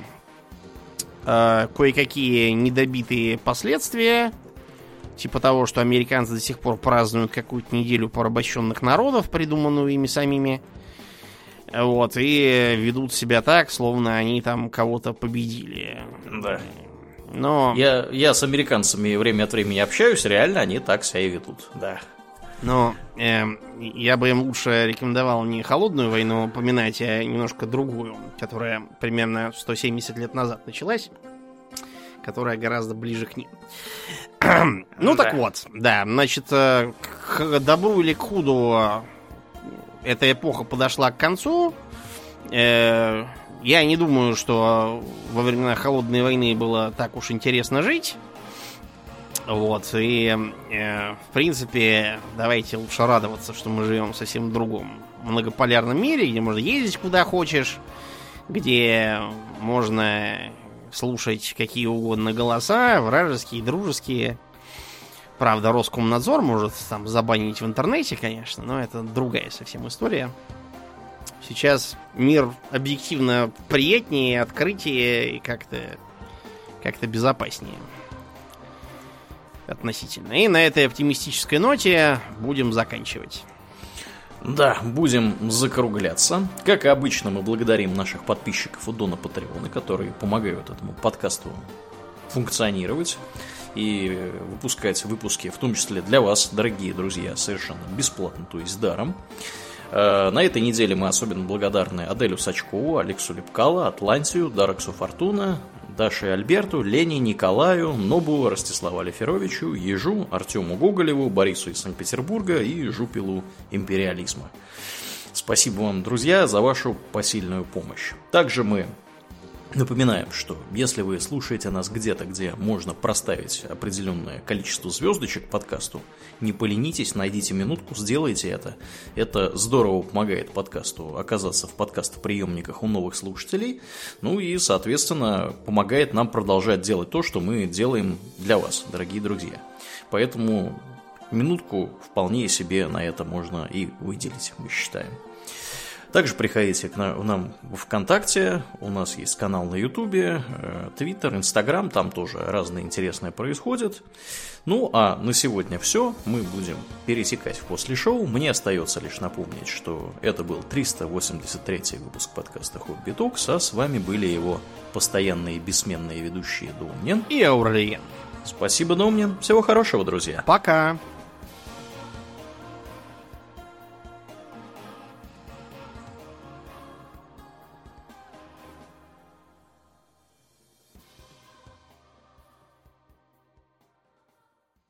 э, кое-какие недобитые последствия, типа того, что американцы до сих пор празднуют какую-то неделю порабощенных народов, придуманную ими самими. Вот, и ведут себя так, словно они там кого-то победили. Да. Но... Я, я с американцами время от времени общаюсь, реально они так себя и ведут, да. Но э, я бы им лучше рекомендовал не холодную войну упоминать, а немножко другую, которая примерно 170 лет назад началась, которая гораздо ближе к ним. [clears throat] ну так вот, да, значит, э, к добру или к худу эта эпоха подошла к концу. Э, я не думаю, что во времена холодной войны было так уж интересно жить. Вот, и, э, в принципе, давайте лучше радоваться, что мы живем в совсем другом многополярном мире, где можно ездить куда хочешь, где можно слушать какие угодно голоса, вражеские, дружеские. Правда, Роскомнадзор может там забанить в интернете, конечно, но это другая совсем история. Сейчас мир объективно приятнее, открытие и как-то как-то безопаснее относительно. И на этой оптимистической ноте будем заканчивать. Да, будем закругляться. Как обычно, мы благодарим наших подписчиков у Дона Патреона, которые помогают этому подкасту функционировать и выпускать выпуски, в том числе для вас, дорогие друзья, совершенно бесплатно, то есть даром. Э, на этой неделе мы особенно благодарны Аделю Сачкову, Алексу Лепкала, Атлантию, Дараксу Фортуна, Даше Альберту, Лене Николаю, Нобу, Ростиславу Алиферовичу, Ежу, Артему Гоголеву, Борису из Санкт-Петербурга и Жупилу империализма. Спасибо вам, друзья, за вашу посильную помощь. Также мы Напоминаем, что если вы слушаете нас где-то, где можно проставить определенное количество звездочек подкасту, не поленитесь, найдите минутку, сделайте это. Это здорово помогает подкасту оказаться в подкаст-приемниках у новых слушателей, ну и, соответственно, помогает нам продолжать делать то, что мы делаем для вас, дорогие друзья. Поэтому минутку вполне себе на это можно и выделить, мы считаем. Также приходите к нам в ВКонтакте, у нас есть канал на Ютубе, э, Твиттер, Инстаграм, там тоже разное интересное происходит. Ну, а на сегодня все, мы будем пересекать в после шоу. Мне остается лишь напомнить, что это был 383 выпуск подкаста Хобби Токс, а с вами были его постоянные бессменные ведущие Домнин и Аурлиен. Спасибо, Домнин. Всего хорошего, друзья. Пока.